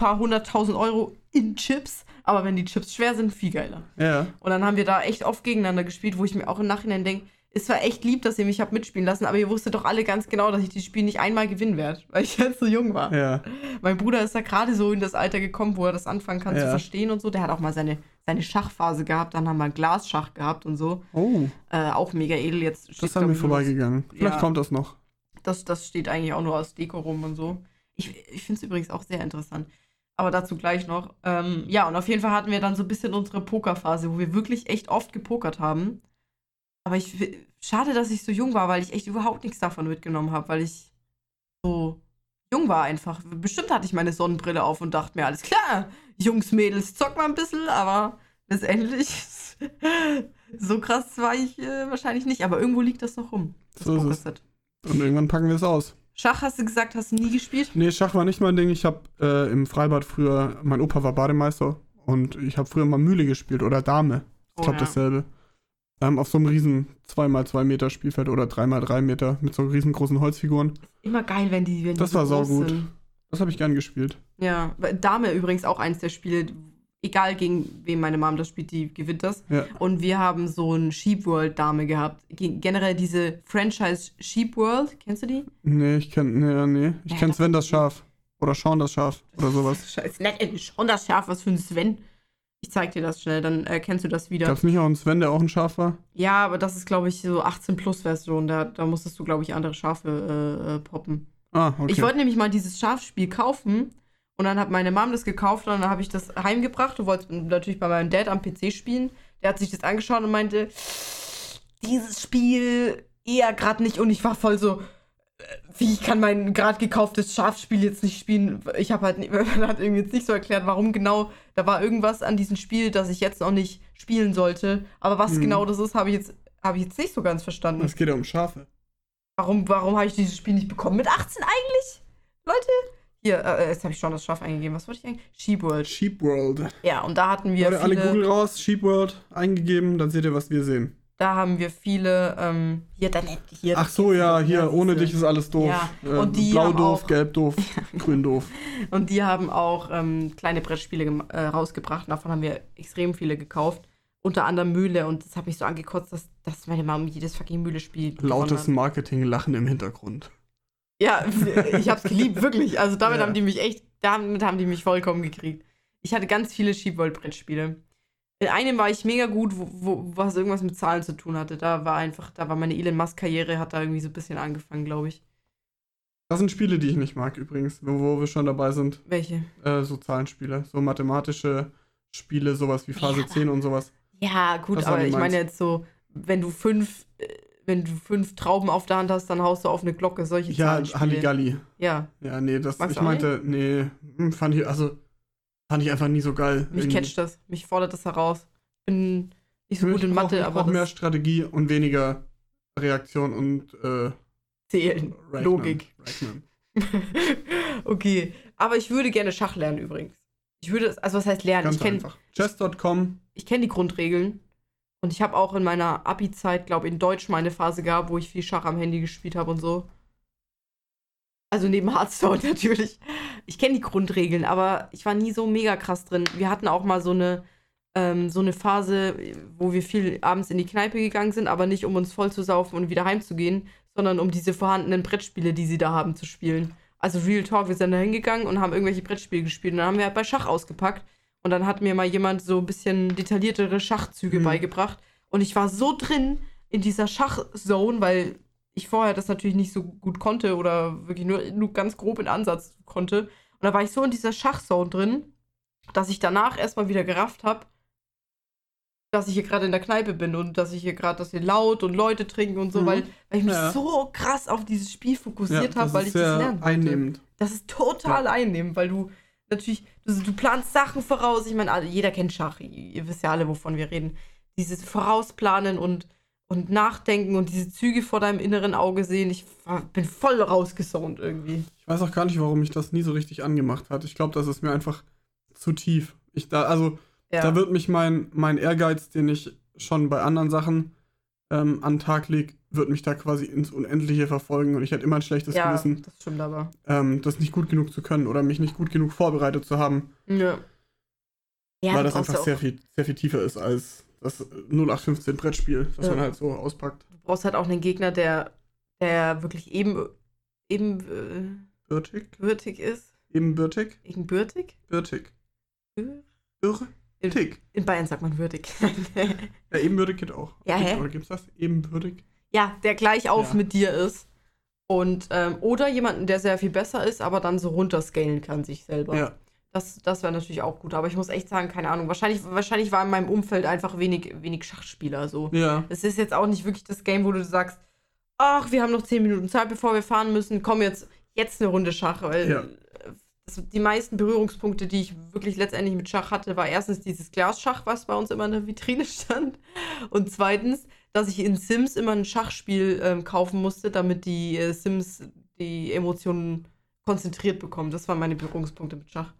A: paar hunderttausend Euro in Chips, aber wenn die Chips schwer sind, viel geiler.
B: Ja.
A: Und dann haben wir da echt oft gegeneinander gespielt, wo ich mir auch im Nachhinein denke, es war echt lieb, dass ihr mich habt mitspielen lassen, aber ihr wusstet doch alle ganz genau, dass ich dieses Spiel nicht einmal gewinnen werde, weil ich jetzt so jung war.
B: Ja.
A: Mein Bruder ist da gerade so in das Alter gekommen, wo er das anfangen kann zu
B: Ja.
A: verstehen und so. Der hat auch mal seine, seine Schachphase gehabt, dann haben wir Glasschach gehabt und so.
B: Oh,
A: Äh, auch mega edel. Jetzt
B: das
A: nur noch-
B: vorbeigegangen. Vielleicht
A: Ja.
B: kommt das noch.
A: Das, das steht eigentlich auch nur aus Deko rum und so. Ich, ich finde es übrigens auch sehr interessant. Aber dazu gleich noch. Ähm, ja, und auf jeden Fall hatten wir dann so ein bisschen unsere Pokerphase, wo wir wirklich echt oft gepokert haben. Aber ich schade, dass ich so jung war, weil ich echt überhaupt nichts davon mitgenommen habe, weil ich so jung war einfach. Bestimmt hatte ich meine Sonnenbrille auf und dachte mir, alles klar, Jungs, Mädels, zock mal ein bisschen, aber letztendlich so krass war ich äh, wahrscheinlich nicht. Aber irgendwo liegt das noch rum. Das
B: So ist es. Und irgendwann packen wir es aus.
A: Schach hast du gesagt, hast du nie gespielt?
B: Nee, Schach war nicht mein Ding. Ich habe äh, im Freibad früher, mein Opa war Bademeister und ich habe früher mal Mühle gespielt oder Dame. Ich
A: Oh,
B: glaube
A: ja.
B: dasselbe. Ähm, auf so einem riesen 2x2 Meter Spielfeld oder 3x3 Meter mit so riesengroßen Holzfiguren.
A: Immer geil, wenn die, wenn
B: Das
A: die so
B: war saugut.
A: sind.
B: Das habe ich gern gespielt.
A: Ja, Dame übrigens auch eins der Spiele, egal gegen wen meine Mom das spielt, die gewinnt das.
B: Ja.
A: Und wir haben so ein Sheep World Dame gehabt. Ge generell diese Franchise Sheep World, kennst du die?
B: Nee, ich kenn, nee, nee. Ich
A: Ja,
B: kenn Sven das Schaf. Oder Sean das Schaf. Oder sowas.
A: Scheiße, nett, ey, schon das Schaf, was für ein Sven. Ich zeig dir das schnell, dann erkennst du das wieder.
B: Gab's nicht auch einen Sven, der auch ein Schaf war?
A: Ja, aber das ist, glaube ich, so 18-Plus-Version. Da, da musstest du, glaube ich, andere Schafe äh, äh, poppen.
B: Ah, okay.
A: Ich wollte nämlich mal dieses Schafspiel kaufen und dann hat meine Mom das gekauft und dann habe ich das heimgebracht und wollte natürlich bei meinem Dad am PC spielen. Der hat sich das angeschaut und meinte, dieses Spiel eher gerade nicht und ich war voll so, äh, wie ich kann mein gerade gekauftes Schafspiel jetzt nicht spielen? Ich habe halt, nicht- man hat irgendwie jetzt nicht so erklärt, warum genau, da war irgendwas an diesem Spiel, das ich jetzt noch nicht spielen sollte. Aber was
B: Mhm.
A: genau das ist, habe ich jetzt habe ich jetzt nicht so ganz verstanden.
B: Es geht ja um Schafe.
A: Warum, warum habe ich dieses Spiel nicht bekommen? Mit 18 eigentlich? Leute? Hier, äh, jetzt habe ich schon das Schaf eingegeben. Was wollte ich eigentlich? Sheep World.
B: Sheep World.
A: Ja, und da hatten wir
B: Leute, alle
A: viele,
B: Google raus, Sheep World eingegeben, dann seht ihr, was wir sehen.
A: Da haben wir viele, ähm, hier, dann hier.
B: Ach so, ja, hier, ohne dich ist alles doof.
A: Ja,
B: Äh,
A: und die
B: Blau
A: haben
B: doof,
A: auch-
B: gelb doof, grün doof.
A: Und die haben auch ähm, kleine Brettspiele äh, rausgebracht. Davon haben wir extrem viele gekauft. Unter anderem Mühle. Und das hat mich so angekotzt, dass, dass meine Mom jedes fucking Mühle-Spiel. gewonnen
B: Lautes. Marketing-Lachen im Hintergrund.
A: Ja, ich hab's geliebt, wirklich. Also damit
B: Ja.
A: haben die mich echt, damit haben die mich vollkommen gekriegt. Ich hatte ganz viele Schiebwold-Brettspiele. In einem war ich mega gut, wo, wo was irgendwas mit Zahlen zu tun hatte. Da war einfach, da war meine Elon Musk-Karriere, hat da irgendwie so ein bisschen angefangen, glaube ich.
B: Das sind Spiele, die ich nicht mag übrigens, wo, wo wir schon dabei sind.
A: Welche?
B: Äh, so Zahlenspiele, so mathematische Spiele, sowas wie Phase
A: Ja.
B: 10 und sowas.
A: Ja, gut,
B: Das
A: aber ich meine jetzt so, wenn du fünf, äh, wenn du fünf Trauben auf der Hand hast, dann haust du auf eine Glocke, solche
B: Ja. Halligalli.
A: Ja,
B: Ja, nee, das,
A: Magst
B: ich meinte, nee, hm, fand ich, also, fand ich einfach nie so geil.
A: mich
B: Irgendwie.
A: catcht das, mich fordert das heraus. Bin nicht so
B: Ich
A: gut in
B: brauch-
A: Mathe,
B: ich
A: aber
B: brauch mehr Strategie und weniger Reaktion und äh,
A: Zählen,
B: Rechnen.
A: Logik.
B: Rechnen.
A: okay, aber ich würde gerne Schach lernen übrigens. Ich würde, also was heißt lernen?
B: Ganz
A: ich kenne
B: einfach. Chess.com,
A: ich kenn die Grundregeln und ich habe auch in meiner Abi-Zeit, glaube in Deutsch mal eine Phase gehabt, wo ich viel Schach am Handy gespielt habe und so. Also neben Hearthstone natürlich. Ich kenne die Grundregeln, aber ich war nie so mega krass drin. Wir hatten auch mal so eine, ähm, so eine Phase, wo wir viel abends in die Kneipe gegangen sind, aber nicht um uns voll zu saufen und wieder heimzugehen, sondern um diese vorhandenen Brettspiele, die sie da haben, zu spielen. Also Real Talk, wir sind da hingegangen und haben irgendwelche Brettspiele gespielt. Und dann haben wir halt bei Schach ausgepackt. Und dann hat mir mal jemand so ein bisschen detailliertere Schachzüge
B: Mhm.
A: beigebracht. Und ich war so drin in dieser Schachzone, weil ich vorher das natürlich nicht so gut konnte oder wirklich nur, nur ganz grob in Ansatz konnte. Und da war ich so in dieser Schachzone drin, dass ich danach erstmal wieder gerafft habe, dass ich hier gerade in der Kneipe bin und dass ich hier gerade, dass hier laut und Leute trinken und so,
B: Mhm.
A: weil, weil ich mich
B: Ja.
A: so krass auf dieses Spiel
B: ja,
A: fokussiert
B: das
A: habe, weil ich das lernen wollte.
B: einnehmend.
A: Das ist total einnehmend, weil du natürlich, du, du planst Sachen voraus. Ich meine, jeder kennt Schach. Ihr, wisst ja alle, wovon wir reden. Dieses Vorausplanen und, und Nachdenken und diese Züge vor deinem inneren Auge sehen. Ich bin voll rausgesaunt irgendwie.
B: Ich weiß auch gar nicht, warum mich das nie so richtig angemacht hat. Ich glaube, das ist mir einfach zu tief. Ich da, also,
A: Ja.
B: da wird mich mein, mein Ehrgeiz, den ich schon bei anderen Sachen ähm, an den Tag lege, wird mich da quasi ins Unendliche verfolgen und ich hätte immer ein schlechtes
A: ja,
B: Gewissen,
A: das stimmt aber.
B: ähm, das nicht gut genug zu können oder mich nicht gut genug vorbereitet zu haben,
A: Ja. Ja,
B: weil das einfach sehr viel, sehr viel tiefer ist als das 0815 Brettspiel, das
A: Ja.
B: man halt so auspackt.
A: du brauchst halt auch einen Gegner, der, der wirklich eben, eben
B: Bürtig?
A: äh, würdig ist.
B: Eben bürtig?
A: Ebenbürtig?
B: Bürtig.
A: In,
B: Bürtig.
A: in Bayern sagt man würdig.
B: Ja, ebenbürtig geht auch.
A: Ja,
B: Gibt-
A: hä?
B: Oder gibt's das? Ebenbürtig?
A: Ja, der gleich auf
B: Ja.
A: mit dir ist. Und, ähm, oder jemanden, der sehr viel besser ist, aber dann so runterscalen kann sich selber.
B: Ja.
A: Das, das wäre natürlich auch gut. Aber ich muss echt sagen, keine Ahnung. Wahrscheinlich, wahrscheinlich war in meinem Umfeld einfach wenig, wenig Schachspieler. So.
B: Ja.
A: Es ist jetzt auch nicht wirklich das Game, wo du sagst, ach, wir haben noch 10 Minuten Zeit, bevor wir fahren müssen. Komm jetzt, jetzt eine Runde Schach. Weil
B: Ja.
A: Das, die meisten Berührungspunkte, die ich wirklich letztendlich mit Schach hatte, war erstens dieses Glasschach, was bei uns immer in der Vitrine stand. Und zweitens, dass ich in Sims immer ein Schachspiel ähm, kaufen musste, damit die äh, Sims die Emotionen konzentriert bekommen. Das waren meine Berührungspunkte mit Schach.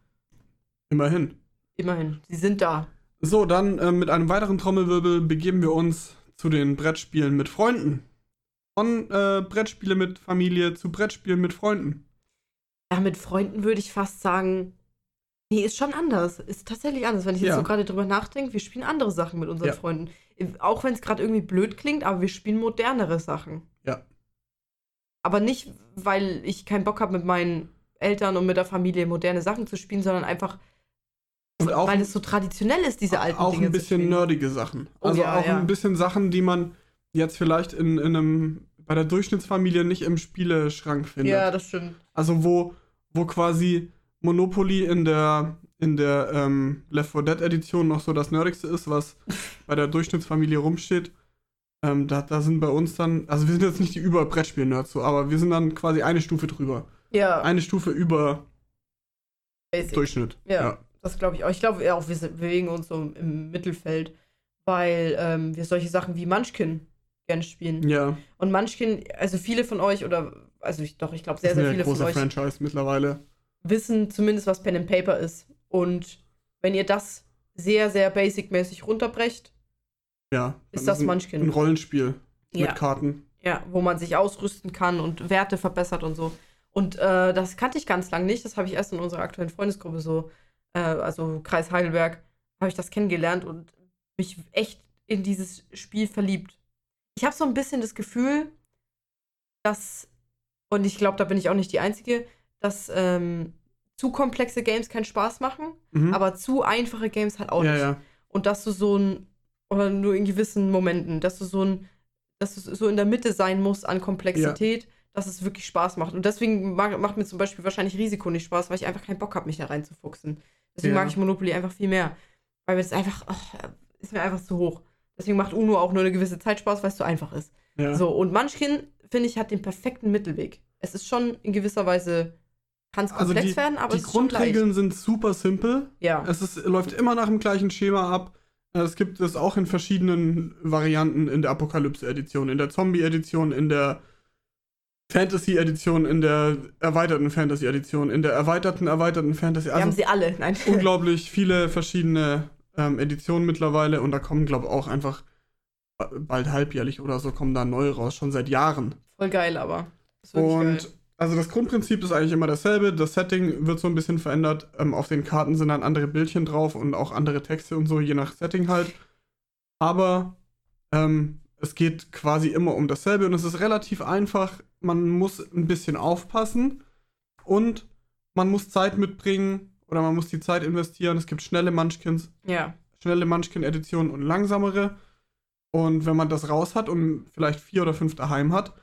B: Immerhin.
A: Immerhin, sie sind da.
B: So, dann äh, mit einem weiteren Trommelwirbel begeben wir uns zu den Brettspielen mit Freunden. Von äh, Brettspiele mit Familie zu Brettspielen mit Freunden.
A: Ja, mit Freunden würde ich fast sagen, nee, ist schon anders. Ist tatsächlich anders. Wenn ich jetzt
B: Ja.
A: so gerade drüber nachdenke, wir spielen andere Sachen mit unseren
B: Ja.
A: Freunden. Auch wenn es gerade irgendwie blöd klingt, aber wir spielen modernere Sachen.
B: Ja.
A: Aber nicht, weil ich keinen Bock habe, mit meinen Eltern und mit der Familie moderne Sachen zu spielen, sondern einfach,
B: auch,
A: weil es so traditionell ist, diese alten
B: auch
A: Dinge
B: ein bisschen nerdige Sachen.
A: Oh
B: Also
A: ja,
B: auch
A: ja.
B: ein bisschen Sachen, die man jetzt vielleicht in, in einem, bei der Durchschnittsfamilie nicht im Spieleschrank findet.
A: Ja, das stimmt.
B: Also wo, wo quasi Monopoly in der, in der ähm, Left 4 Dead Edition noch so das Nerdigste ist, was bei der Durchschnittsfamilie rumsteht. Ähm, da, da sind bei uns dann, also wir sind jetzt nicht die Über-Brettspiel-Nerds so, aber wir sind dann quasi eine Stufe drüber.
A: Ja,
B: Eine Stufe über
A: basic.
B: Durchschnitt.
A: Ja. Das glaube ich auch. Ich glaube ja auch, wir bewegen uns so im Mittelfeld, weil ähm, wir solche Sachen wie Munchkin gerne spielen.
B: Ja,
A: Und Munchkin, also viele von euch, oder, also ich, doch, ich glaube sehr,
B: ist
A: sehr viele von
B: großer
A: euch
B: Franchise mittlerweile.
A: wissen zumindest, was Pen and Paper ist. Und wenn ihr das sehr, sehr basic-mäßig runterbrecht,
B: Ja.
A: Ist das
B: ein,
A: Munchkin.
B: Ein Rollenspiel
A: Ja.
B: mit Karten.
A: Ja, wo man sich ausrüsten kann und Werte verbessert und so. Und äh, das kannte ich ganz lang nicht. Das habe ich erst in unserer aktuellen Freundesgruppe so, äh, also Kreis Heidelberg, habe ich das kennengelernt und mich echt in dieses Spiel verliebt. Ich habe so ein bisschen das Gefühl, dass, und ich glaube, da bin ich auch nicht die Einzige, dass ähm, zu komplexe Games keinen Spaß machen,
B: Mhm.
A: aber zu einfache Games halt auch
B: ja,
A: nicht.
B: ja.
A: Und dass du so ein, oder nur in gewissen Momenten, dass du so ein, dass du so in der Mitte sein musst an Komplexität, dass es wirklich Spaß macht. Und deswegen mag, macht mir zum Beispiel wahrscheinlich Risiko nicht Spaß, weil ich einfach keinen Bock habe, mich da reinzufuchsen. Deswegen
B: Ja.
A: mag ich Monopoly einfach viel mehr. Weil es einfach, ach, ist mir einfach zu hoch. Deswegen macht Uno auch nur eine gewisse Zeit Spaß, weil es zu einfach ist.
B: ja.
A: So, und Munchkin, finde ich, hat den perfekten Mittelweg. Es ist schon in gewisser Weise, kann es
B: Also
A: komplex
B: die,
A: werden, aber
B: die
A: es ist.
B: Grundregeln sind super simpel.
A: Ja.
B: Es ist, läuft immer nach dem gleichen Schema ab. Es gibt es auch in verschiedenen Varianten in der Apokalypse-Edition, in der Zombie-Edition, in der Fantasy-Edition, in der erweiterten Fantasy-Edition, in der erweiterten, erweiterten Fantasy.
A: Wir haben
B: Also
A: sie alle. Nein.
B: unglaublich viele verschiedene ähm, Editionen mittlerweile und da kommen, glaube ich, auch einfach bald halbjährlich oder so kommen da neue raus, schon seit Jahren.
A: Voll geil, aber.
B: Und
A: geil.
B: also das Grundprinzip ist eigentlich immer dasselbe. Das Setting wird so ein bisschen verändert. Ähm, auf den Karten sind dann andere Bildchen drauf und auch andere Texte und so, je nach Setting halt. Aber ähm, es geht quasi immer um dasselbe und es ist relativ einfach. Man muss ein bisschen aufpassen und man muss Zeit mitbringen oder man muss die Zeit investieren. Es gibt schnelle Munchkins,
A: Ja.
B: schnelle Munchkin-Editionen und langsamere. Und wenn man das raus hat und vielleicht vier oder fünf daheim hat,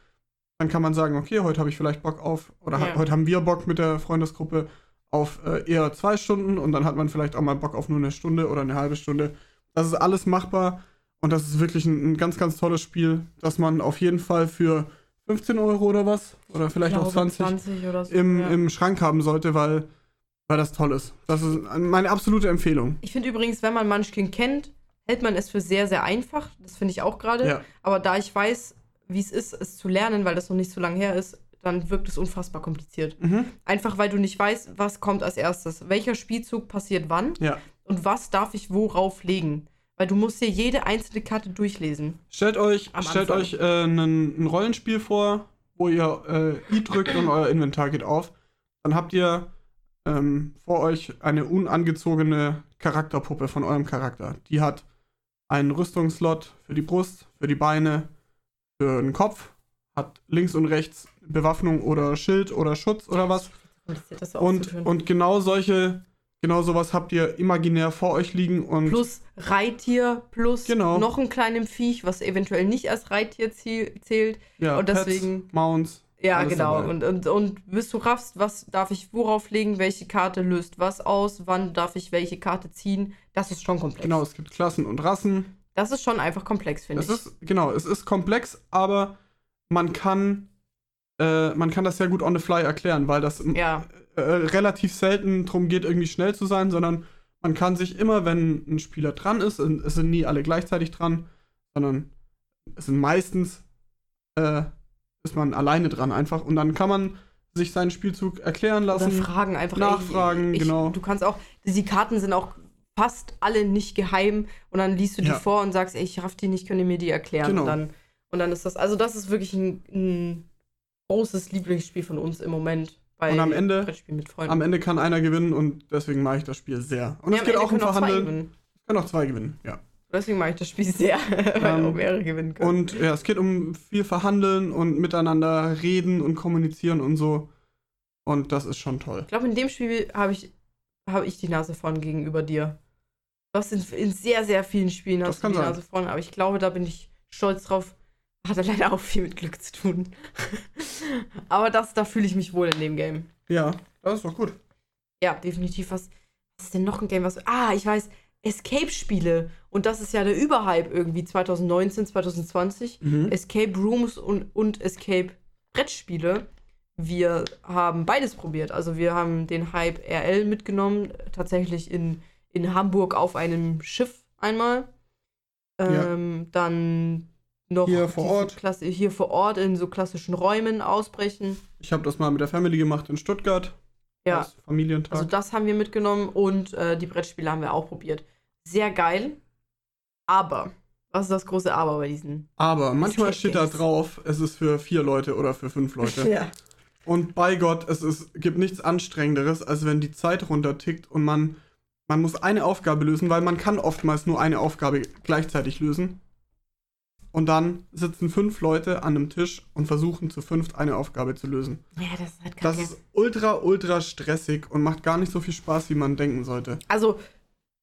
B: dann kann man sagen, okay, heute habe ich vielleicht Bock auf, oder
A: Ja.
B: heute haben wir Bock mit der Freundesgruppe auf äh, eher zwei Stunden und dann hat man vielleicht auch mal Bock auf nur eine Stunde oder eine halbe Stunde. Das ist alles machbar und das ist wirklich ein, ein ganz, ganz tolles Spiel, das man auf jeden Fall für 15 Euro oder was, oder vielleicht
A: Ich
B: auch
A: glaube,
B: 20,
A: 20 oder so.
B: im,
A: ja.
B: im Schrank haben sollte, weil, weil das toll ist. Das ist meine absolute Empfehlung.
A: Ich finde übrigens, wenn man Munchkin kennt, hält man es für sehr, sehr einfach. Das finde ich auch gerade.
B: Ja.
A: Aber da ich weiß, wie es ist, es zu lernen, weil das noch nicht so lange her ist, dann wirkt es unfassbar kompliziert.
B: Mhm.
A: Einfach weil du nicht weißt, was kommt als erstes. Welcher Spielzug passiert wann
B: Ja.
A: und was darf ich worauf legen. Weil du musst dir jede einzelne Karte durchlesen.
B: Stellt euch, stellt euch äh, ein, ein Rollenspiel vor, wo ihr äh, I drückt und euer Inventar geht auf. Dann habt ihr ähm, vor euch eine unangezogene Charakterpuppe von eurem Charakter. Die hat einen Rüstungslot für die Brust, für die Beine, für den Kopf, hat links und rechts Bewaffnung oder Schild oder Schutz oder was. Und, und genau solche, genau sowas habt ihr imaginär vor euch liegen und
A: plus Reittier, plus
B: Genau.
A: noch ein kleines Viech, was eventuell nicht als Reittier zählt.
B: ja,
A: und deswegen-
B: Pets, Mounts.
A: Ja,
B: Alles
A: genau.
B: dabei.
A: Und, und, und bis du raffst, was darf ich worauf legen, welche Karte löst was aus, wann darf ich welche Karte ziehen, das ist schon komplex.
B: Genau, es gibt Klassen und Rassen.
A: Das ist schon einfach komplex, finde ich.
B: ist, genau, es ist komplex, aber man kann, äh, man kann das sehr gut on the fly erklären, weil das
A: ja,
B: äh, relativ selten darum geht, irgendwie schnell zu sein, sondern man kann sich immer, wenn ein Spieler dran ist, es sind nie alle gleichzeitig dran, sondern es sind meistens, äh, ist man alleine dran einfach und dann kann man sich seinen Spielzug erklären
A: oder
B: lassen.
A: Fragen einfach.
B: Nachfragen,
A: ich,
B: genau.
A: Du kannst auch, die Karten sind auch fast alle nicht geheim und dann liest du die
B: Ja.
A: vor und sagst, ey, ich raff die nicht, könnt ihr mir die erklären?
B: Genau.
A: Und, dann, und dann ist das, also das ist wirklich ein, ein großes Lieblingsspiel von uns im Moment. Bei
B: Und am Ende-. Am Ende kann einer gewinnen und deswegen mag ich das Spiel sehr. Und
A: Ja,
B: es
A: am
B: geht
A: Ende
B: auch um Verhandeln. Es können auch zwei gewinnen, ja.
A: Deswegen mag ich das Spiel sehr, weil
B: Ähm,
A: auch mehrere gewinnen können.
B: Und ja, es geht um viel Verhandeln und miteinander reden und kommunizieren und so. Und das ist schon toll.
A: ich glaube, in dem Spiel habe ich, habe ich die Nase vorn gegenüber dir. Du hast in, in sehr, sehr vielen Spielen
B: Das
A: hast du die
B: sein.
A: Nase vorn, aber ich glaube, da bin ich stolz drauf. Hat leider auch viel mit Glück zu tun. aber das, da fühle ich mich wohl in dem Game.
B: Ja, das ist doch gut.
A: Ja, definitiv. Was, was ist denn noch ein Game, was. Ah, ich weiß, Escape-Spiele. Und das ist ja der Überhype irgendwie 2019, 2020.
B: Mhm.
A: Escape Rooms und, und Escape Brettspiele. Wir haben beides probiert. Also wir haben den Hype RL mitgenommen, tatsächlich in, in Hamburg auf einem Schiff einmal.
B: Ja.
A: Ähm, Dann noch
B: Hier vor Ort.
A: Klasse, hier vor Ort in so klassischen Räumen ausbrechen.
B: Ich habe das mal mit der Family gemacht in Stuttgart.
A: Ja,
B: Familientag.
A: also das haben wir mitgenommen und äh, die Brettspiele haben wir auch probiert. Sehr geil. Aber, Was ist das große Aber bei diesen?
B: Aber manchmal steht da drauf, es ist für vier Leute oder für fünf Leute.
A: Ja.
B: Und bei Gott, es ist, gibt nichts Anstrengenderes, als wenn die Zeit runtertickt und man, man muss eine Aufgabe lösen, weil man kann oftmals nur eine Aufgabe gleichzeitig lösen. Und dann sitzen fünf Leute an einem Tisch und versuchen zu fünft eine Aufgabe zu lösen.
A: Ja, das ist halt
B: Das
A: kacke.
B: ist ultra, ultra stressig und macht gar nicht so viel Spaß, wie man denken sollte.
A: Also,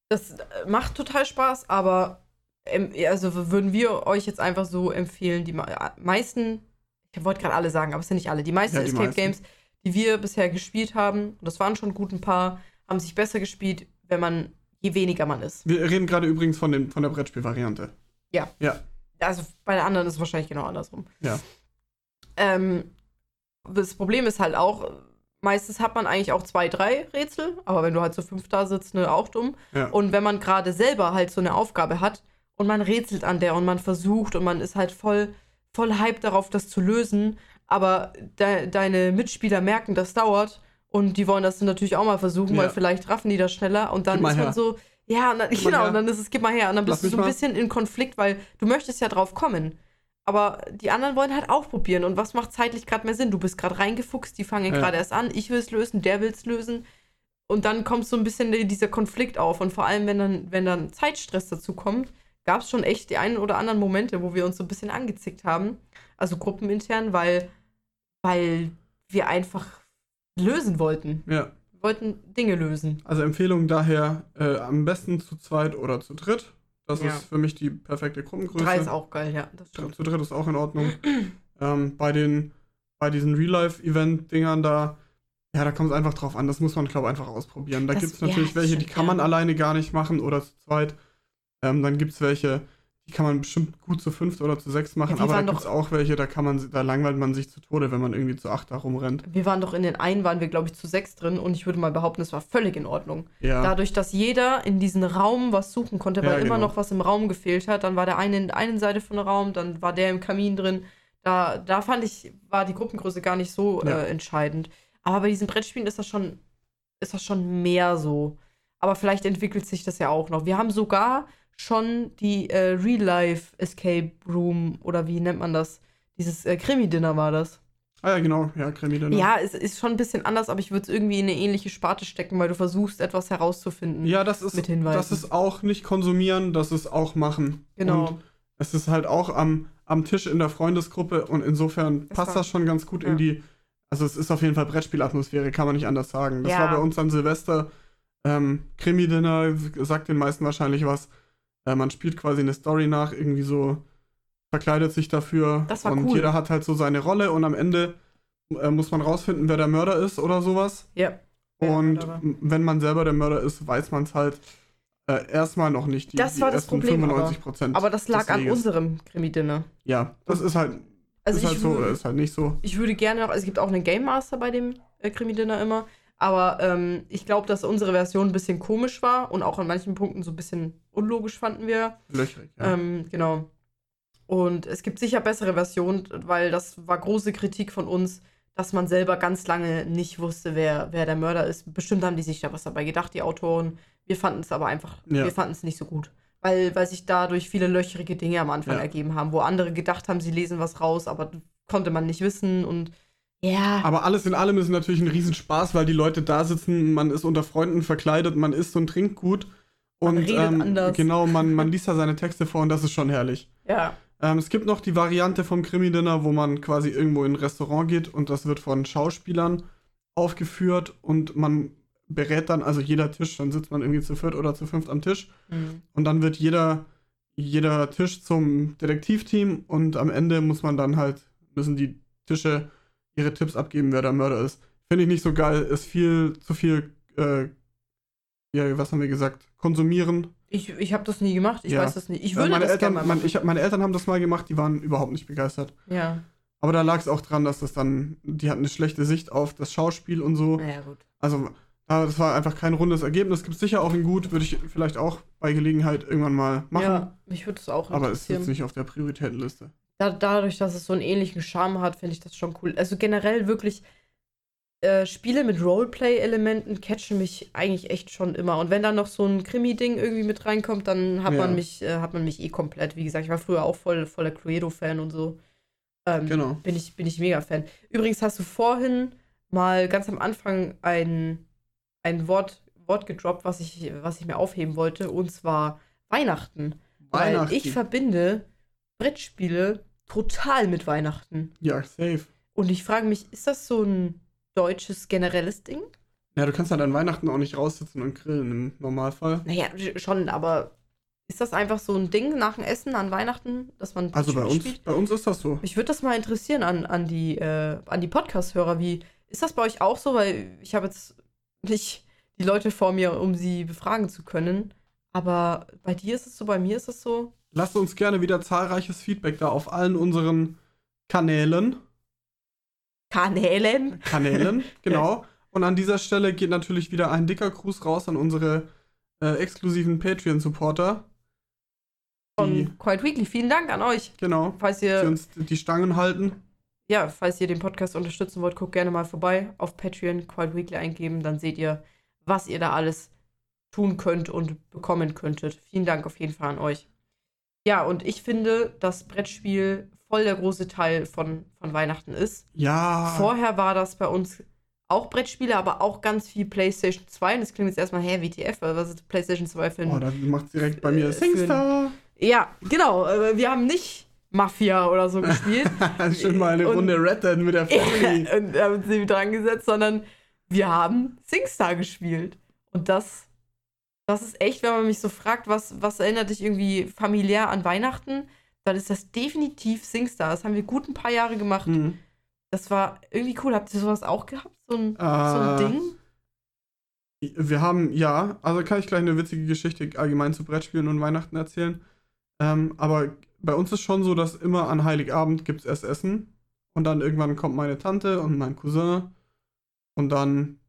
A: das äh, macht total Spaß, aber ähm, also würden wir euch jetzt einfach so empfehlen, die äh, meisten, ich wollte gerade alle sagen, aber es sind nicht alle, die meisten
B: Ja, die
A: Escape
B: meisten.
A: Games, die wir bisher gespielt haben, und das waren schon gut ein paar, haben sich besser gespielt, wenn man, je weniger man ist.
B: Wir reden gerade übrigens von, den, von der Brettspielvariante.
A: Ja.
B: Ja.
A: Also bei der anderen ist es wahrscheinlich genau andersrum.
B: Ja.
A: Ähm, das Problem ist halt auch, meistens hat man eigentlich auch zwei, drei Rätsel, aber wenn du halt so fünf da sitzt, ne, auch dumm.
B: Ja.
A: Und wenn man gerade selber halt so eine Aufgabe hat und man rätselt an der und man versucht und man ist halt voll, voll hyped darauf, das zu lösen, aber de deine Mitspieler merken, das dauert und die wollen das dann natürlich auch mal versuchen,
B: Ja.
A: weil vielleicht raffen die das schneller und dann ist man
B: her.
A: so, ja, und dann, genau, und dann ist es, gib mal her. Und dann
B: Lass
A: bist du so ein bisschen in Konflikt, weil du möchtest ja drauf kommen. Aber die anderen wollen halt auch probieren. Und was macht zeitlich gerade mehr Sinn? Du bist gerade reingefuchst, die fangen
B: Ja.
A: gerade erst an, ich will es lösen, der will es lösen. Und dann kommt so ein bisschen die- dieser Konflikt auf. Und vor allem, wenn dann, wenn dann Zeitstress dazu kommt, gab es schon echt die einen oder anderen Momente, wo wir uns so ein bisschen angezickt haben. Also gruppenintern, weil, weil wir einfach lösen wollten.
B: Ja.
A: Wollten Dinge lösen.
B: Also Empfehlung daher äh, am besten zu zweit oder zu dritt. Das
A: Ja.
B: ist für mich die perfekte Gruppengröße.
A: Drei ist auch geil, ja. Das
B: Zu
A: stimmt.
B: zu dritt ist auch in Ordnung. ähm, bei den bei diesen Real-Life-Event-Dingern da, ja, da kommt es einfach drauf an. Das muss man, glaube ich, einfach ausprobieren. Da gibt es natürlich welche, die kann man alleine gar nicht machen oder zu zweit. Ähm, dann gibt es welche, die kann man bestimmt gut zu fünft oder zu sechs machen.
A: die
B: aber da gibt es auch welche, da kann man, da langweilt man sich zu Tode, wenn man irgendwie zu acht da rumrennt.
A: Wir waren doch in den einen, waren wir, glaube ich, zu sechs drin und ich würde mal behaupten, es war völlig in Ordnung.
B: Ja.
A: Dadurch, dass jeder in diesen Raum was suchen konnte, weil
B: Ja,
A: immer
B: genau.
A: noch was im Raum gefehlt hat. Dann war der eine in der einen Seite von dem Raum, dann war der im Kamin drin. Da, da fand ich, war die Gruppengröße gar nicht so
B: Ja.
A: äh, entscheidend. Aber bei diesen Brettspielen ist das schon, ist das schon mehr so. Aber vielleicht entwickelt sich das ja auch noch. Wir haben sogar schon die äh, Real-Life Escape Room oder wie nennt man das? Dieses äh, Krimi-Dinner war das.
B: ah ja, genau. Ja, Krimi dann.
A: Ja, es ist schon ein bisschen anders, aber ich würde es irgendwie in eine ähnliche Sparte stecken, weil du versuchst, etwas herauszufinden.
B: Ja, das ist,
A: Mit Hinweisen.
B: das ist auch nicht konsumieren, das ist auch machen.
A: Genau.
B: Und es ist halt auch am, am Tisch in der Freundesgruppe und insofern
A: Das
B: passt
A: war-
B: das schon ganz gut
A: ja.
B: in die. Also es ist auf jeden Fall Brettspielatmosphäre, kann man nicht anders sagen. Das
A: Ja.
B: war bei uns an Silvester. Ähm, Krimi-Dinner sagt den meisten wahrscheinlich was. Äh, man spielt quasi eine Story nach, irgendwie so verkleidet sich dafür.
A: Das war
B: und
A: cool.
B: jeder hat halt so seine Rolle und am Ende äh, muss man rausfinden, wer der Mörder ist oder sowas.
A: Ja. Ja,
B: Und m- wenn man selber der Mörder ist, weiß man es halt äh, erstmal noch nicht. Die,
A: Das
B: die
A: war das Problem,
B: 95 Prozent.
A: Aber das lag an unserem Krimi-Dinner.
B: Ja, das ist halt,
A: Also
B: ist
A: ich,
B: halt so, oder ist halt nicht so.
A: ich würde gerne noch, es gibt auch einen Game Master bei dem äh, Krimi-Dinner immer, aber ähm, ich glaube, dass unsere Version ein bisschen komisch war und auch an manchen Punkten so ein bisschen unlogisch fanden wir.
B: Löchrig. Ja.
A: Ähm, genau. Und es gibt sicher bessere Versionen, weil das war große Kritik von uns, dass man selber ganz lange nicht wusste, wer, wer der Mörder ist. Bestimmt haben die sich da was dabei gedacht, die Autoren. Wir fanden es aber einfach,
B: Ja.
A: wir fanden es nicht so gut. Weil, weil sich dadurch viele löcherige Dinge am Anfang
B: Ja.
A: ergeben haben, wo andere gedacht haben, sie lesen was raus, aber konnte man nicht wissen und ja.
B: Aber alles in allem ist natürlich ein Riesenspaß, weil die Leute da sitzen, man ist unter Freunden verkleidet, man isst und trinkt gut.
A: Man
B: Und ähm,
A: anders.
B: genau, man, man liest da seine Texte vor und das ist schon herrlich.
A: ja.
B: Ähm, es gibt noch die Variante vom Krimi-Dinner, wo man quasi irgendwo in ein Restaurant geht und das wird von Schauspielern aufgeführt und man berät dann, also jeder Tisch, dann sitzt man irgendwie zu viert oder zu fünft am Tisch
A: Hm.
B: und dann wird jeder, jeder Tisch zum Detektivteam und am Ende muss man dann halt, müssen die Tische ihre Tipps abgeben, wer der Mörder ist. Finde ich nicht so geil, ist viel zu viel, äh, ja, was haben wir gesagt, konsumieren.
A: Ich, ich habe das nie gemacht, ich
B: Ja.
A: weiß das nicht. Ich
B: Äh,
A: würde
B: meine,
A: das
B: Eltern,
A: gerne mal
B: mein, ich, meine Eltern haben das mal gemacht, die waren überhaupt nicht begeistert.
A: ja,
B: Aber da lag es auch dran, dass das dann, die hatten eine schlechte Sicht auf das Schauspiel und so.
A: naja, gut.
B: Also, aber das war einfach kein rundes Ergebnis. Gibt sicher auch in gut, würde ich vielleicht auch bei Gelegenheit irgendwann mal machen.
A: Ja, mich würde es auch
B: aber es ist
A: interessieren.
B: jetzt nicht auf der Prioritätenliste.
A: Da, dadurch, dass es so einen ähnlichen Charme hat, finde ich das schon cool. Also generell wirklich, äh, Spiele mit Roleplay-Elementen catchen mich eigentlich echt schon immer. Und wenn da noch so ein Krimi-Ding irgendwie mit reinkommt, dann hat
B: Ja.
A: man mich, äh, hat man mich eh komplett. Wie gesagt, ich war früher auch voll voller Cluedo-Fan und so. Ähm,
B: Genau.
A: Bin ich, bin ich mega Fan. Übrigens hast du vorhin mal ganz am Anfang ein, ein Wort, Wort gedroppt, was ich, was ich mir aufheben wollte, und zwar Weihnachten. Weil
B: Weihnachten.
A: ich verbinde Brettspiele total mit Weihnachten.
B: ja, safe.
A: Und ich frage mich, ist das so ein deutsches generelles Ding?
B: Ja, du kannst halt an Weihnachten auch nicht raussitzen und grillen im Normalfall.
A: Naja, schon, aber ist das einfach so ein Ding nach dem Essen an Weihnachten, dass man
B: Also bei uns,
A: spielt?
B: bei uns ist das so.
A: Mich würde das mal interessieren an, an die, äh, an die Podcast-Hörer. Wie ist das bei euch auch so? Weil ich habe jetzt nicht die Leute vor mir, um sie befragen zu können. Aber bei dir ist es so, bei mir ist es so.
B: Lasst uns gerne wieder zahlreiches Feedback da auf allen unseren Kanälen.
A: Kanälen.
B: Kanälen, genau. Und an dieser Stelle geht natürlich wieder ein dicker Gruß raus an unsere äh, exklusiven Patreon-Supporter.
A: Von Quiet Weekly. Vielen Dank an euch.
B: genau,
A: Falls
B: die
A: ihr,
B: uns die Stangen halten.
A: ja, falls ihr den Podcast unterstützen wollt, guckt gerne mal vorbei auf Patreon, Quiet Weekly eingeben. Dann seht ihr, was ihr da alles tun könnt und bekommen könntet. Vielen Dank auf jeden Fall an euch. Ja, und ich finde, dass Brettspiel voll der große Teil von, von Weihnachten ist.
B: Ja.
A: Vorher war das bei uns auch Brettspiele, aber auch ganz viel PlayStation 2. Und das klingt jetzt erstmal, hä, WTF, was ist PlayStation 2 für ein.
B: Oh, da macht direkt bei mir
A: Äh,
B: Singstar.
A: ja, genau. äh, Wir haben nicht Mafia oder so gespielt.
B: Schön mal eine
A: Und-
B: Runde Red Dead mit der Family.
A: und haben sie dran gesetzt, sondern wir haben SingStar gespielt. Und das, das ist echt, wenn man mich so fragt, was, was erinnert dich irgendwie familiär an Weihnachten, dann ist das definitiv SingStar. Das haben wir gut ein paar Jahre gemacht.
B: Hm.
A: Das war irgendwie cool. Habt ihr sowas auch gehabt? So ein, so
B: Äh,
A: ein Ding?
B: Wir haben, ja, also kann ich gleich eine witzige Geschichte allgemein zu Brettspielen und Weihnachten erzählen. Ähm, aber bei uns ist schon so, dass immer an Heiligabend gibt es erst Essen. Und dann irgendwann kommt meine Tante und mein Cousin. Und dann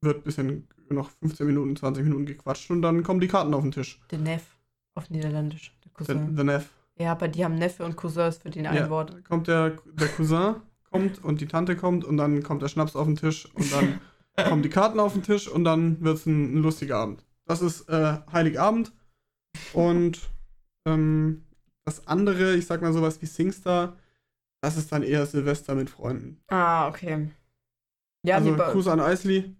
B: wird ein bisschen noch 15 Minuten, 20 Minuten gequatscht und dann kommen die Karten auf den Tisch.
A: Der Neff auf Niederländisch. Der Cousin.
B: the Neff.
A: Ja, bei dir haben Neffe und Cousins für den ein
B: Ja,
A: Wort.
B: kommt der, der Cousin kommt und die Tante kommt und dann kommt der Schnaps auf den Tisch und dann kommen die Karten auf den Tisch und dann wird es ein, ein lustiger Abend. Das ist äh, Heiligabend und ähm, das andere, ich sag mal sowas wie Singstar, das ist dann eher Silvester mit Freunden.
A: Ah, okay. Ja,
B: also Gruß an Isley.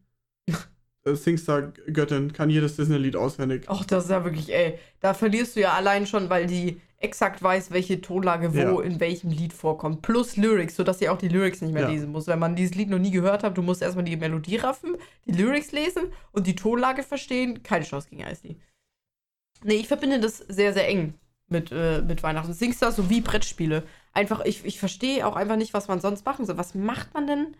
B: Äh, Singstar-Göttin kann jedes Disney-Lied auswendig.
A: Ach, das ist ja wirklich, ey. Da verlierst du ja allein schon, weil die exakt weiß, welche Tonlage wo
B: Ja.
A: in welchem Lied vorkommt. Plus Lyrics, sodass sie auch die Lyrics nicht mehr
B: Ja.
A: lesen muss. Wenn man dieses Lied noch nie gehört hat, du musst erstmal die Melodie raffen, die Lyrics lesen und die Tonlage verstehen. Keine Chance gegen Isley. Nee, ich verbinde das sehr, sehr eng mit, äh, mit Weihnachten. Singstar so wie Brettspiele. Einfach, ich, ich verstehe auch einfach nicht, was man sonst machen soll. Was macht man denn?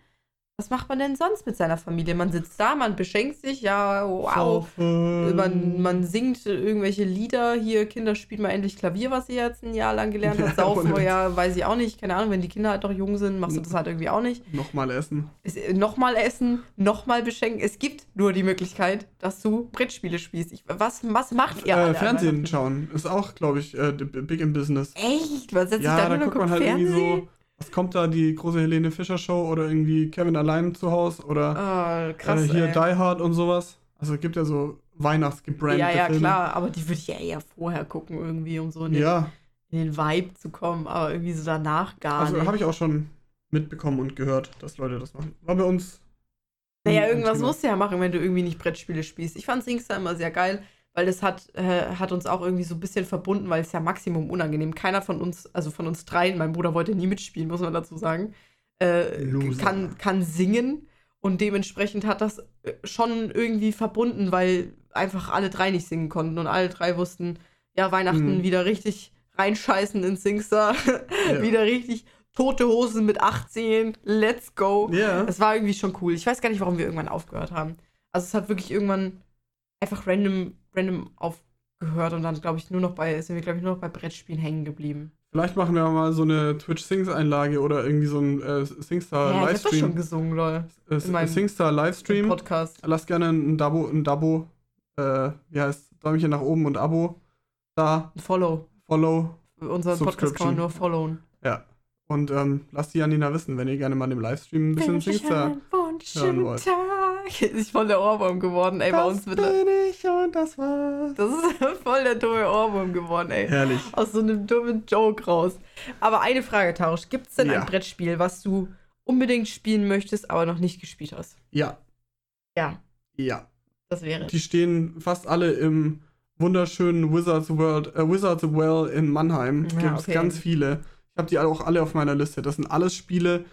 A: Was macht man denn sonst mit seiner Familie? Man sitzt da, man beschenkt sich, ja, wow. Man, man singt irgendwelche Lieder. Hier, Kinder, spielt mal endlich Klavier, was sie jetzt ein Jahr lang gelernt hat.
B: Ja,
A: Saufen, ja, weiß ich auch nicht. Keine Ahnung, wenn die Kinder halt noch jung sind, machst du das halt irgendwie auch nicht.
B: Nochmal essen.
A: Es- äh, Nochmal essen, nochmal beschenken. Es gibt nur die Möglichkeit, dass du Brettspiele spielst. Ich, was, was macht ihr?
B: äh, Fernsehen schauen ist auch, glaube ich, äh, big in business.
A: Echt? Was setzt
B: Ja,
A: sich
B: da
A: da
B: guckt man halt irgendwie
A: Fernsehen?
B: so, was kommt da, die große Helene Fischer Show oder irgendwie Kevin allein zu Hause oder
A: Oh, krass.
B: äh, hier
A: ey.
B: Die Hard und sowas. Also es gibt ja so weihnachtsgebrandete
A: ja, ja,
B: Filme.
A: klar, aber die würde ich ja eher vorher gucken, irgendwie, um so in den,
B: Ja,
A: in den Vibe zu kommen, aber irgendwie so danach gar
B: also
A: nicht.
B: habe ich auch schon mitbekommen und gehört, dass Leute das machen. War bei uns.
A: Naja, irgendwas musst du ja machen, wenn du irgendwie nicht Brettspiele spielst. Ich fand Singstar immer sehr geil, weil das hat, äh, hat uns auch irgendwie so ein bisschen verbunden, weil es ja Maximum unangenehm. Keiner von uns, also von uns dreien, mein Bruder wollte nie mitspielen, muss man dazu sagen, äh, kann, kann singen. Und dementsprechend hat das äh, schon irgendwie verbunden, weil einfach alle drei nicht singen konnten und alle drei wussten, ja, Weihnachten
B: Mhm.
A: wieder richtig reinscheißen in Singstar.
B: Ja.
A: wieder richtig tote Hosen mit 18, let's go.
B: Ja.
A: Es war irgendwie schon cool. Ich weiß gar nicht, warum wir irgendwann aufgehört haben. Also es hat wirklich irgendwann einfach random, random aufgehört und dann, glaube ich, nur noch bei, sind wir, glaube ich, nur noch bei Brettspielen hängen geblieben.
B: Vielleicht machen wir mal so eine Twitch-Sings-Einlage oder irgendwie so ein äh,
A: ja, ich habe doch schon
B: Singstar-Livestream.
A: gesungen, lol.
B: Äh,
A: in
B: Singstar-Livestream.
A: Podcast.
B: Lasst gerne ein Dabo, ein Dabo, äh, wie heißt, Däumchen nach oben und Abo da,
A: Follow.
B: Follow,
A: Unseren Podcast kann man nur followen.
B: ja. Und ähm, lasst die Janina wissen, wenn ihr gerne mal im Livestream ein bisschen Singstar
A: manchen
B: wollt.
A: Tag ist voll der Ohrwurm geworden, ey, bei
B: das
A: uns wird
B: bin ich und das war's.
A: Das ist voll der dumme Ohrwurm geworden, ey.
B: Herrlich.
A: Aus so einem dummen Joke raus. Aber eine Frage, Tausch. Gibt es denn
B: Ja.
A: ein Brettspiel, was du unbedingt spielen möchtest, aber noch nicht gespielt hast?
B: Ja,
A: Ja,
B: ja.
A: das wäre.
B: Die stehen fast alle im wunderschönen Wizards World, äh, Wizards Well in Mannheim.
A: Ja,
B: Gibt es
A: okay.
B: ganz viele. Ich habe die auch alle auf meiner Liste. Das sind alles Spiele,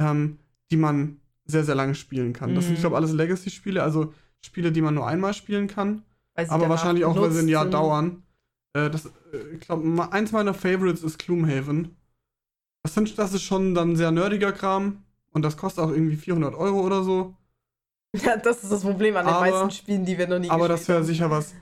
B: ähm, die man sehr, sehr lange spielen kann. Das sind,
A: Mhm.
B: ich glaube, alles Legacy-Spiele, also Spiele, die man nur einmal spielen kann. Aber wahrscheinlich auch, weil sie ein Jahr
A: sind.
B: dauern. Äh, das, äh, ich glaube, eins meiner Favorites ist Gloomhaven. Das, sind, das ist schon dann sehr nerdiger Kram. Und das kostet auch irgendwie 400 Euro oder so.
A: Ja, das ist das Problem an den
B: Aber-
A: meisten Spielen, die wir noch nie
B: Aber das
A: gespielt
B: wäre
A: haben.
B: sicher was,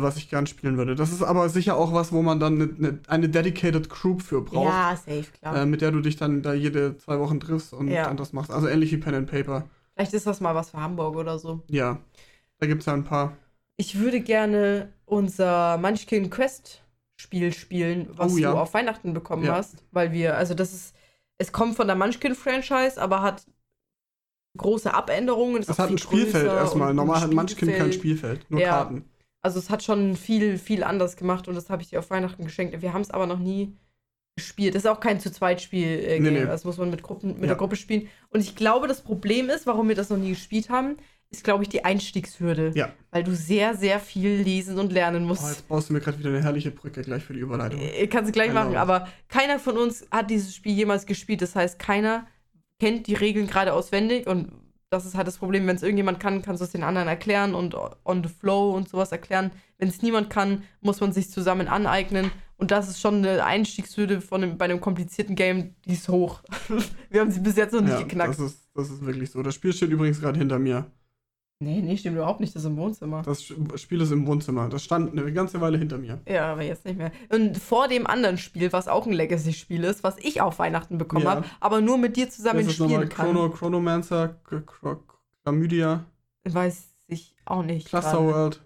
B: was ich gern spielen würde. Das ist aber sicher auch was, wo man dann ne, ne, eine dedicated Group für braucht.
A: Ja, safe, klar.
B: Äh, mit der du dich dann da jede zwei Wochen triffst und
A: Ja.
B: dann das machst. Also ähnlich wie Pen and Paper.
A: Vielleicht ist das mal was für Hamburg oder so.
B: Ja. Da gibt es ja ein paar.
A: Ich würde gerne unser Munchkin Quest Spiel spielen, was
B: Oh, ja.
A: du auf Weihnachten bekommen
B: Ja.
A: hast, weil wir, also das ist, es kommt von der Munchkin Franchise, aber hat große Abänderungen.
B: Es hat ein Spielfeld erstmal. Normal hat Munchkin kein
A: Spielfeld.
B: Nur
A: Ja.
B: Karten.
A: Also es hat schon viel, viel anders gemacht und das habe ich dir auf Weihnachten geschenkt. Wir haben es aber noch nie gespielt. Das ist auch kein zu zweit Spiel äh,
B: Nee, nee.
A: Das muss man mit Gruppen, mit
B: Ja.
A: der Gruppe spielen. Und ich glaube, das Problem ist, warum wir das noch nie gespielt haben, ist, glaube ich, die Einstiegshürde.
B: Ja.
A: Weil du sehr, sehr viel lesen und lernen
B: Oh,
A: musst.
B: jetzt baust du mir gerade wieder eine herrliche Brücke gleich für die Überleitung.
A: Äh, Kannst du gleich machen, aber keiner von uns hat dieses Spiel jemals gespielt. Das heißt, keiner kennt die Regeln gerade auswendig und das ist halt das Problem, wenn es irgendjemand kann, kannst du es den anderen erklären und on the flow und sowas erklären. Wenn es niemand kann, muss man sich zusammen aneignen und das ist schon eine Einstiegshürde von einem, bei einem komplizierten Game, die ist hoch. Wir haben sie bis jetzt noch nicht
B: Ja,
A: geknackt.
B: das ist, das ist wirklich so. Das Spiel steht übrigens gerade hinter mir.
A: Nee, nee, stimmt überhaupt nicht, das ist im Wohnzimmer.
B: Das Spiel ist im Wohnzimmer. Das stand eine ganze Weile hinter mir.
A: Ja, aber jetzt nicht mehr. Und vor dem anderen Spiel, was auch ein Legacy-Spiel ist, was ich auf Weihnachten bekommen
B: Ja.
A: habe, aber nur mit dir zusammen
B: das ist
A: spielen kann.
B: Chrono, Chronomancer, Chlamydia,
A: Weiß ich auch nicht.
B: Cluster
A: gerade.
B: World.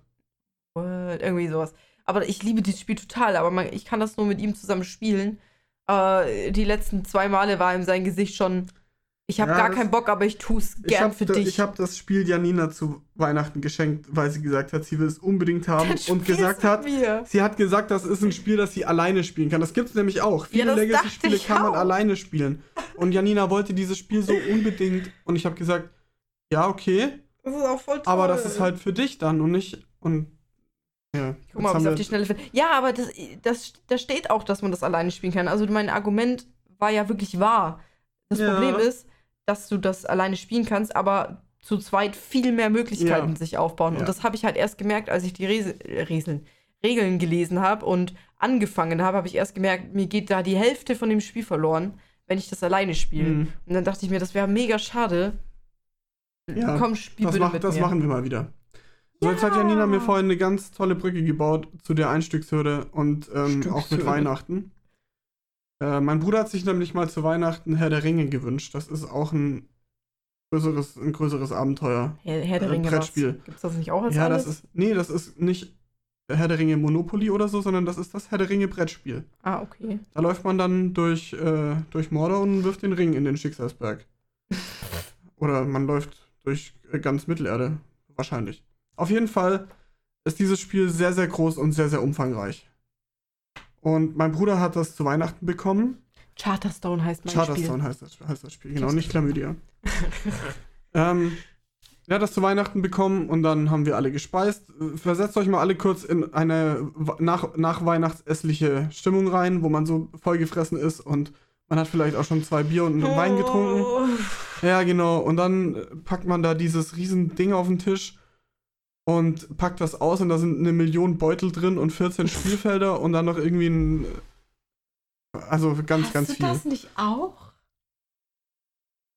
A: World, irgendwie sowas. Aber ich liebe dieses Spiel total, aber man, ich kann das nur mit ihm zusammen spielen. Äh, die letzten zwei Male war ihm sein Gesicht schon. Ich habe
B: Ja,
A: gar
B: das-
A: keinen Bock, aber ich tue es gern
B: habe
A: für dich.
B: ich hab das Spiel Janina zu Weihnachten geschenkt, weil sie gesagt hat, sie will es unbedingt haben
A: Dann
B: und gesagt hat,
A: mir.
B: sie hat gesagt, das ist ein Spiel, das sie alleine spielen kann. Das gibt es nämlich auch. Viele
A: das
B: Legacy-Spiele kann man
A: auch.
B: alleine spielen. Und Janina wollte dieses Spiel so unbedingt und ich habe gesagt, ja, okay,
A: Das ist auch voll toll.
B: aber das ist halt für dich dann und nicht und ja.
A: Guck mal, ob ich auf die Schnelle finde. Ja, aber das, das, da steht auch, dass man das alleine spielen kann. Also mein Argument war ja wirklich wahr. Das
B: Ja.
A: Problem ist, dass du das alleine spielen kannst, aber zu zweit viel mehr Möglichkeiten
B: Ja.
A: sich aufbauen.
B: Ja.
A: Und das habe ich halt erst gemerkt, als ich die Res äh, Reseln, Regeln gelesen habe und angefangen habe, habe ich erst gemerkt, mir geht da die Hälfte von dem Spiel verloren, wenn ich das alleine spiele.
B: Mhm.
A: Und dann dachte ich mir, das wäre mega schade.
B: Ja,
A: Komm, spiel
B: Das,
A: bitte
B: mach,
A: mit
B: das
A: mir.
B: machen wir mal wieder. So, jetzt hat
A: Ja.
B: Janina mir vorhin eine ganz tolle Brücke gebaut zu der Einstückshürde und ähm, auch mit. Weihnachten. Äh, mein Bruder hat sich nämlich mal zu Weihnachten Herr der Ringe gewünscht. Das ist auch ein größeres, ein größeres Abenteuer.
A: Herr, Herr der
B: Äh,
A: Ringe,
B: Brettspiel.
A: Gibt es das nicht auch als
B: ja,
A: alles?
B: das ist. Nee, das ist nicht Herr der Ringe Monopoly oder so, sondern das ist das Herr der Ringe Brettspiel.
A: Ah, okay.
B: Da läuft man dann durch, äh, durch Mordor und wirft den Ring in den Schicksalsberg. Oder man läuft durch äh, ganz Mittelerde. Wahrscheinlich. Auf jeden Fall ist dieses Spiel sehr, sehr groß und sehr, sehr umfangreich. Und mein Bruder hat das zu Weihnachten bekommen.
A: Charterstone heißt mein
B: Charterstone heißt das, heißt das Spiel, genau, nicht Chlamydia. ähm, er hat das zu Weihnachten bekommen und dann haben wir alle gespeist. Versetzt euch mal alle kurz in eine wa- nach, nachweihnachtsessliche Stimmung rein, wo man so vollgefressen ist und man hat vielleicht auch schon zwei Bier und einen Wein getrunken.
A: Oh.
B: Ja, genau. Und dann packt man da dieses riesen Ding auf den Tisch und packt das aus und da sind eine Million Beutel drin und 14 Spielfelder und dann noch irgendwie ein. Also ganz,
A: Hast
B: ganz
A: du
B: viel.
A: das nicht auch?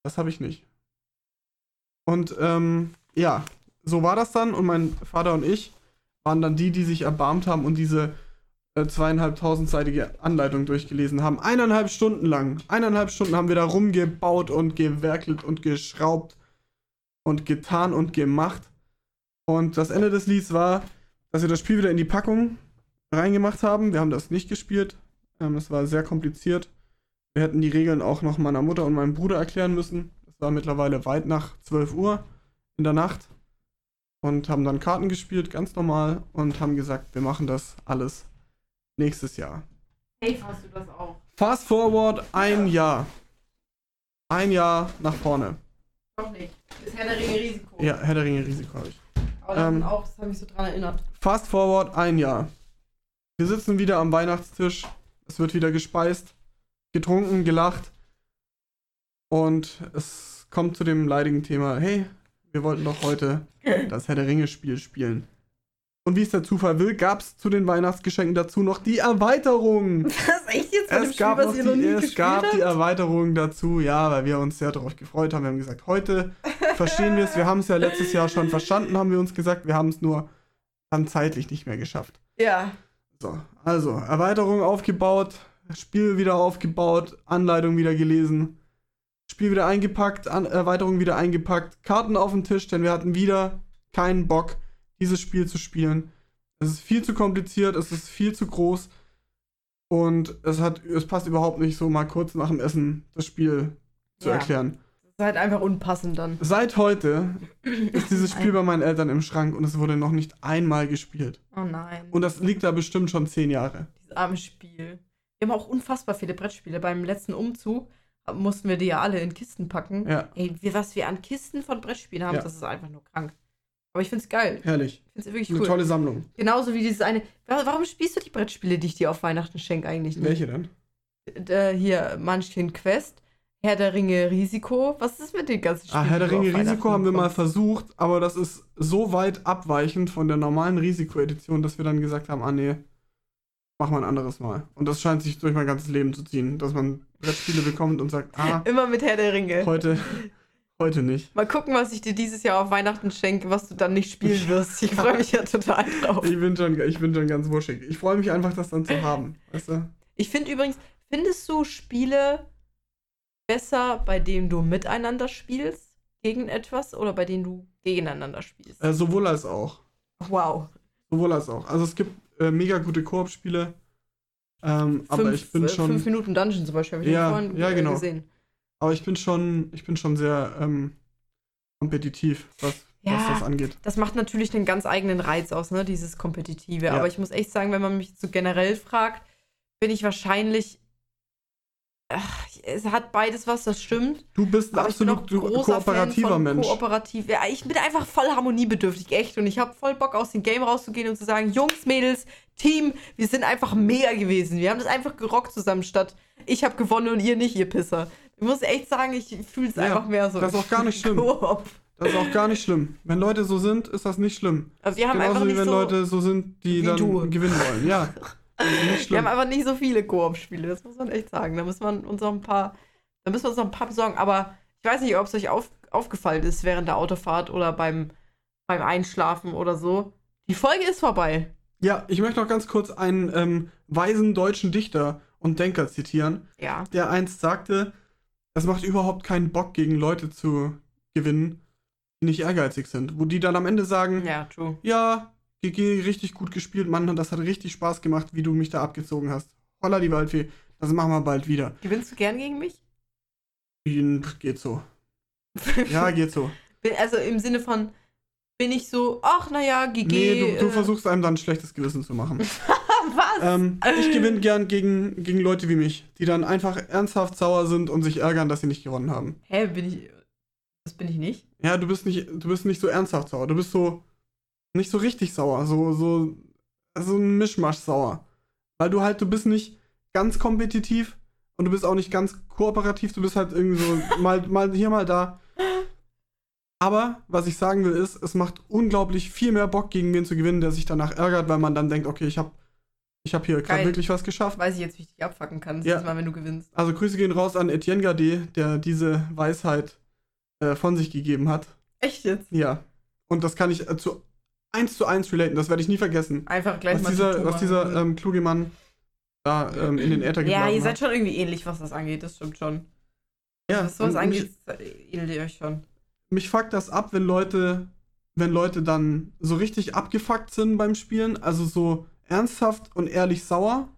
B: Das habe ich nicht. Und ähm, ja, so war das dann und mein Vater und ich waren dann die, die sich erbarmt haben und diese äh, zweieinhalbtausendseitige Anleitung durchgelesen haben. Eineinhalb Stunden lang. Eineinhalb Stunden haben wir da rumgebaut und gewerkelt und geschraubt und getan und gemacht. Und das Ende des Lieds war, dass wir das Spiel wieder in die Packung reingemacht haben. Wir haben das nicht gespielt. Ähm, das war sehr kompliziert. Wir hätten die Regeln auch noch meiner Mutter und meinem Bruder erklären müssen. Das Es war mittlerweile weit nach 12 Uhr in der Nacht. Und haben dann Karten gespielt, ganz normal. Und haben gesagt, wir machen das alles nächstes Jahr.
A: Hey, hast du das auch?
B: Fast forward ein Jahr. Ein Jahr nach vorne.
A: Doch nicht. Ist Herr der Ringe Risiko.
B: Ja, Herr der Ringe Risiko habe ich. Ähm,
A: auch, das hat mich so dran erinnert.
B: Fast forward ein Jahr. Wir sitzen wieder am Weihnachtstisch. Es wird wieder gespeist, getrunken, gelacht. Und es kommt zu dem leidigen Thema: Hey, wir wollten doch heute das Herr der Ringe-Spiel spielen. Und wie es der Zufall will, gab es zu den Weihnachtsgeschenken dazu noch die Erweiterung.
A: Das ist echt jetzt
B: Es
A: Spiel,
B: gab,
A: was
B: noch
A: ihr noch
B: die,
A: nie
B: es gab die? Erweiterung dazu, ja, weil wir uns sehr darauf gefreut haben. Wir haben gesagt, heute verstehen wir es. Wir haben es ja letztes Jahr schon verstanden, haben wir uns gesagt. Wir haben es nur dann zeitlich nicht mehr geschafft.
A: Ja.
B: So, also Erweiterung aufgebaut, Spiel wieder aufgebaut, Anleitung wieder gelesen, Spiel wieder eingepackt, An Erweiterung wieder eingepackt, Karten auf den Tisch, denn wir hatten wieder keinen Bock, dieses Spiel zu spielen. Es ist viel zu kompliziert, es ist viel zu groß und es hat, es passt überhaupt nicht so mal kurz nach dem Essen das Spiel zu
A: Ja.
B: erklären.
A: Halt einfach unpassend dann.
B: Seit heute ist dieses Spiel bei meinen Eltern im Schrank und es wurde noch nicht einmal gespielt.
A: Oh nein.
B: Und das liegt da bestimmt schon zehn Jahre.
A: Dieses arme Spiel. Wir haben auch unfassbar viele Brettspiele. Beim letzten Umzug mussten wir die ja alle in Kisten packen.
B: Ja,
A: Ey, wie, was wir an Kisten von Brettspielen haben,
B: Ja.
A: das ist einfach nur krank. Aber ich find's geil.
B: herrlich.
A: Ich find's wirklich
B: Eine
A: cool.
B: tolle Sammlung.
A: Genauso wie dieses eine. Wa- Warum spielst du die Brettspiele, die ich dir auf Weihnachten schenke, eigentlich nicht?
B: Welche denn?
A: Äh, hier, Munchkin Quest, Herr der Ringe Risiko. Was ist mit den ganzen Spielen?
B: Ah, Herr der Ringe Risiko haben wir mal versucht, aber das ist so weit abweichend von der normalen Risiko-Edition, dass wir dann gesagt haben, ah nee, machen wir ein anderes Mal. Und das scheint sich durch mein ganzes Leben zu ziehen, dass man Brettspiele bekommt und sagt, ah,
A: Immer mit Herr der Ringe.
B: heute, heute nicht.
A: Mal gucken, was ich dir dieses Jahr auf Weihnachten schenke, was du dann nicht spielen wirst. Ich freue mich ja total drauf.
B: Ich bin schon, ich bin schon ganz wuschig. Ich freue mich einfach, das dann zu haben. Weißt du?
A: Ich finde übrigens, findest du Spiele besser, bei denen du miteinander spielst, gegen etwas, oder bei denen du gegeneinander spielst?
B: Äh, sowohl als auch.
A: Wow.
B: Sowohl als auch. Also es gibt äh, mega gute Koop-Spiele. Ähm, aber ich bin
A: äh,
B: schon.
A: Fünf Minuten Dungeon zum Beispiel, habe ich
B: Ja,
A: vorhin
B: ja,
A: äh,
B: genau.
A: gesehen.
B: Aber ich bin schon, ich bin schon sehr ähm, kompetitiv, was, was
A: Ja.
B: das angeht.
A: Das macht natürlich einen ganz eigenen Reiz aus, ne, dieses Kompetitive.
B: Ja.
A: Aber ich muss echt sagen, wenn man mich so generell fragt, bin ich wahrscheinlich. Ach, es hat beides was, das stimmt.
B: Du bist ein absolut
A: großer
B: kooperativer
A: Fan
B: Mensch.
A: Kooperativ. Ja, ich bin einfach voll harmoniebedürftig, echt. Und ich habe voll Bock, aus dem Game rauszugehen und zu sagen, Jungs, Mädels, Team, wir sind einfach mehr gewesen. Wir haben das einfach gerockt zusammen, statt ich habe gewonnen und ihr nicht, ihr Pisser. Ich muss echt sagen, ich fühle es
B: Ja,
A: einfach mehr so.
B: das ist auch gar nicht schlimm.
A: Koop.
B: Das ist auch gar nicht schlimm. Wenn Leute so sind, ist das nicht schlimm.
A: Also wir haben
B: Genauso
A: einfach
B: wie
A: nicht
B: wenn
A: so,
B: Leute so sind, die
A: wie
B: dann
A: du.
B: gewinnen wollen. Ja.
A: Wir haben einfach nicht so viele Koop-Spiele, das muss man echt sagen. Da muss man uns noch ein paar, da müssen wir uns noch ein paar besorgen. Aber ich weiß nicht, ob es euch auf, aufgefallen ist während der Autofahrt oder beim, beim Einschlafen oder so. Die Folge ist vorbei.
B: Ja, ich möchte noch ganz kurz einen ähm, weisen deutschen Dichter und Denker zitieren,
A: Ja.
B: der einst sagte, es macht überhaupt keinen Bock, gegen Leute zu gewinnen, die nicht ehrgeizig sind. Wo die dann am Ende sagen,
A: Ja, true.
B: ja, GG, richtig gut gespielt, Mann, das hat richtig Spaß gemacht, wie du mich da abgezogen hast. Holla die Waldfee, das machen wir bald wieder.
A: Gewinnst du gern gegen mich?
B: Pff, Geht so. Ja, geht so.
A: Also im Sinne von, bin ich so, ach naja, GG.
B: Nee, du, du
A: äh,
B: versuchst einem dann ein schlechtes Gewissen zu machen.
A: Was?
B: ähm, ich gewinne gern gegen, gegen Leute wie mich, die dann einfach ernsthaft sauer sind und sich ärgern, dass sie nicht gewonnen haben.
A: Hä, bin ich. Das bin ich nicht.
B: Ja, du bist nicht, du bist nicht so ernsthaft sauer. Du bist so nicht so richtig sauer, so so so ein Mischmasch sauer, weil du halt, du bist nicht ganz kompetitiv und du bist auch nicht ganz kooperativ. Du bist halt irgendwie so mal mal hier mal da. Aber was ich sagen will ist, es macht unglaublich viel mehr Bock gegen wen zu gewinnen, der sich danach ärgert, weil man dann denkt, okay, ich habe ich habe hier gerade wirklich was geschafft.
A: Weiß ich jetzt, wie ich dich abfacken kann. Das
B: Ja.
A: Mal, wenn du gewinnst.
B: Also Grüße gehen raus an Etienne Gade, der diese Weisheit äh, von sich gegeben hat.
A: Echt jetzt?
B: Ja. Und das kann ich äh, zu eins zu eins relaten, das werde ich nie vergessen.
A: Einfach gleich
B: Was
A: mal
B: dieser, was dieser ähm, kluge Mann da ähm, in den Äther
A: Ja, ihr seid
B: hat.
A: schon irgendwie ähnlich, was das angeht, das stimmt schon.
B: Ja,
A: was sowas angeht, ähnelt ihr euch schon.
B: Mich, mich fuckt das ab, wenn Leute, wenn Leute dann so richtig abgefuckt sind beim Spielen, also so ernsthaft und ehrlich sauer.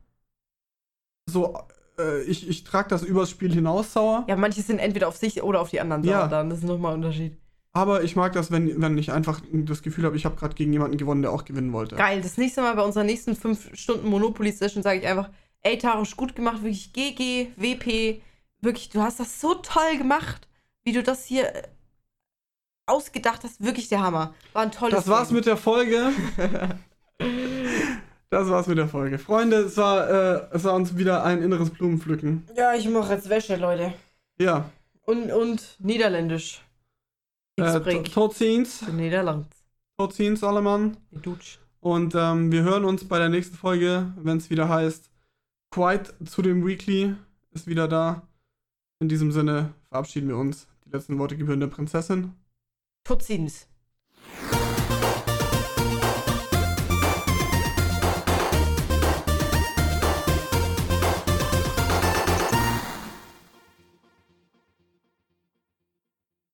B: So, äh, ich, ich trage das übers Spiel hinaus sauer.
A: Ja, manche sind entweder auf sich oder auf die anderen sauer
B: Ja.
A: dann. Das ist nochmal ein Unterschied.
B: Aber ich mag das, wenn, wenn ich einfach das Gefühl habe, ich habe gerade gegen jemanden gewonnen, der auch gewinnen wollte.
A: Geil. Das nächste Mal bei unserer nächsten 5 Stunden Monopoly-Session sage ich einfach, ey, Tarosch, gut gemacht, wirklich GG, WP. Wirklich, du hast das so toll gemacht, wie du das hier äh, ausgedacht hast. Wirklich der Hammer. War ein tolles
B: Das war's
A: Game.
B: mit der Folge. Das war's mit der Folge. Freunde, es war, äh, es war uns wieder ein inneres Blumenpflücken.
A: Ja, ich mache jetzt Wäsche, Leute.
B: Ja.
A: Und, und Niederländisch.
B: Äh, tot ziens.
A: Nederlands.
B: Tot ziens, alle Mann.
A: Die Dutsch.
B: Und ähm, wir hören uns bei der nächsten Folge, wenn es wieder heißt, Quiet zu dem Weekly ist wieder da. In diesem Sinne verabschieden wir uns. Die letzten Worte gebühren der Prinzessin.
A: Tutzins.
C: Thank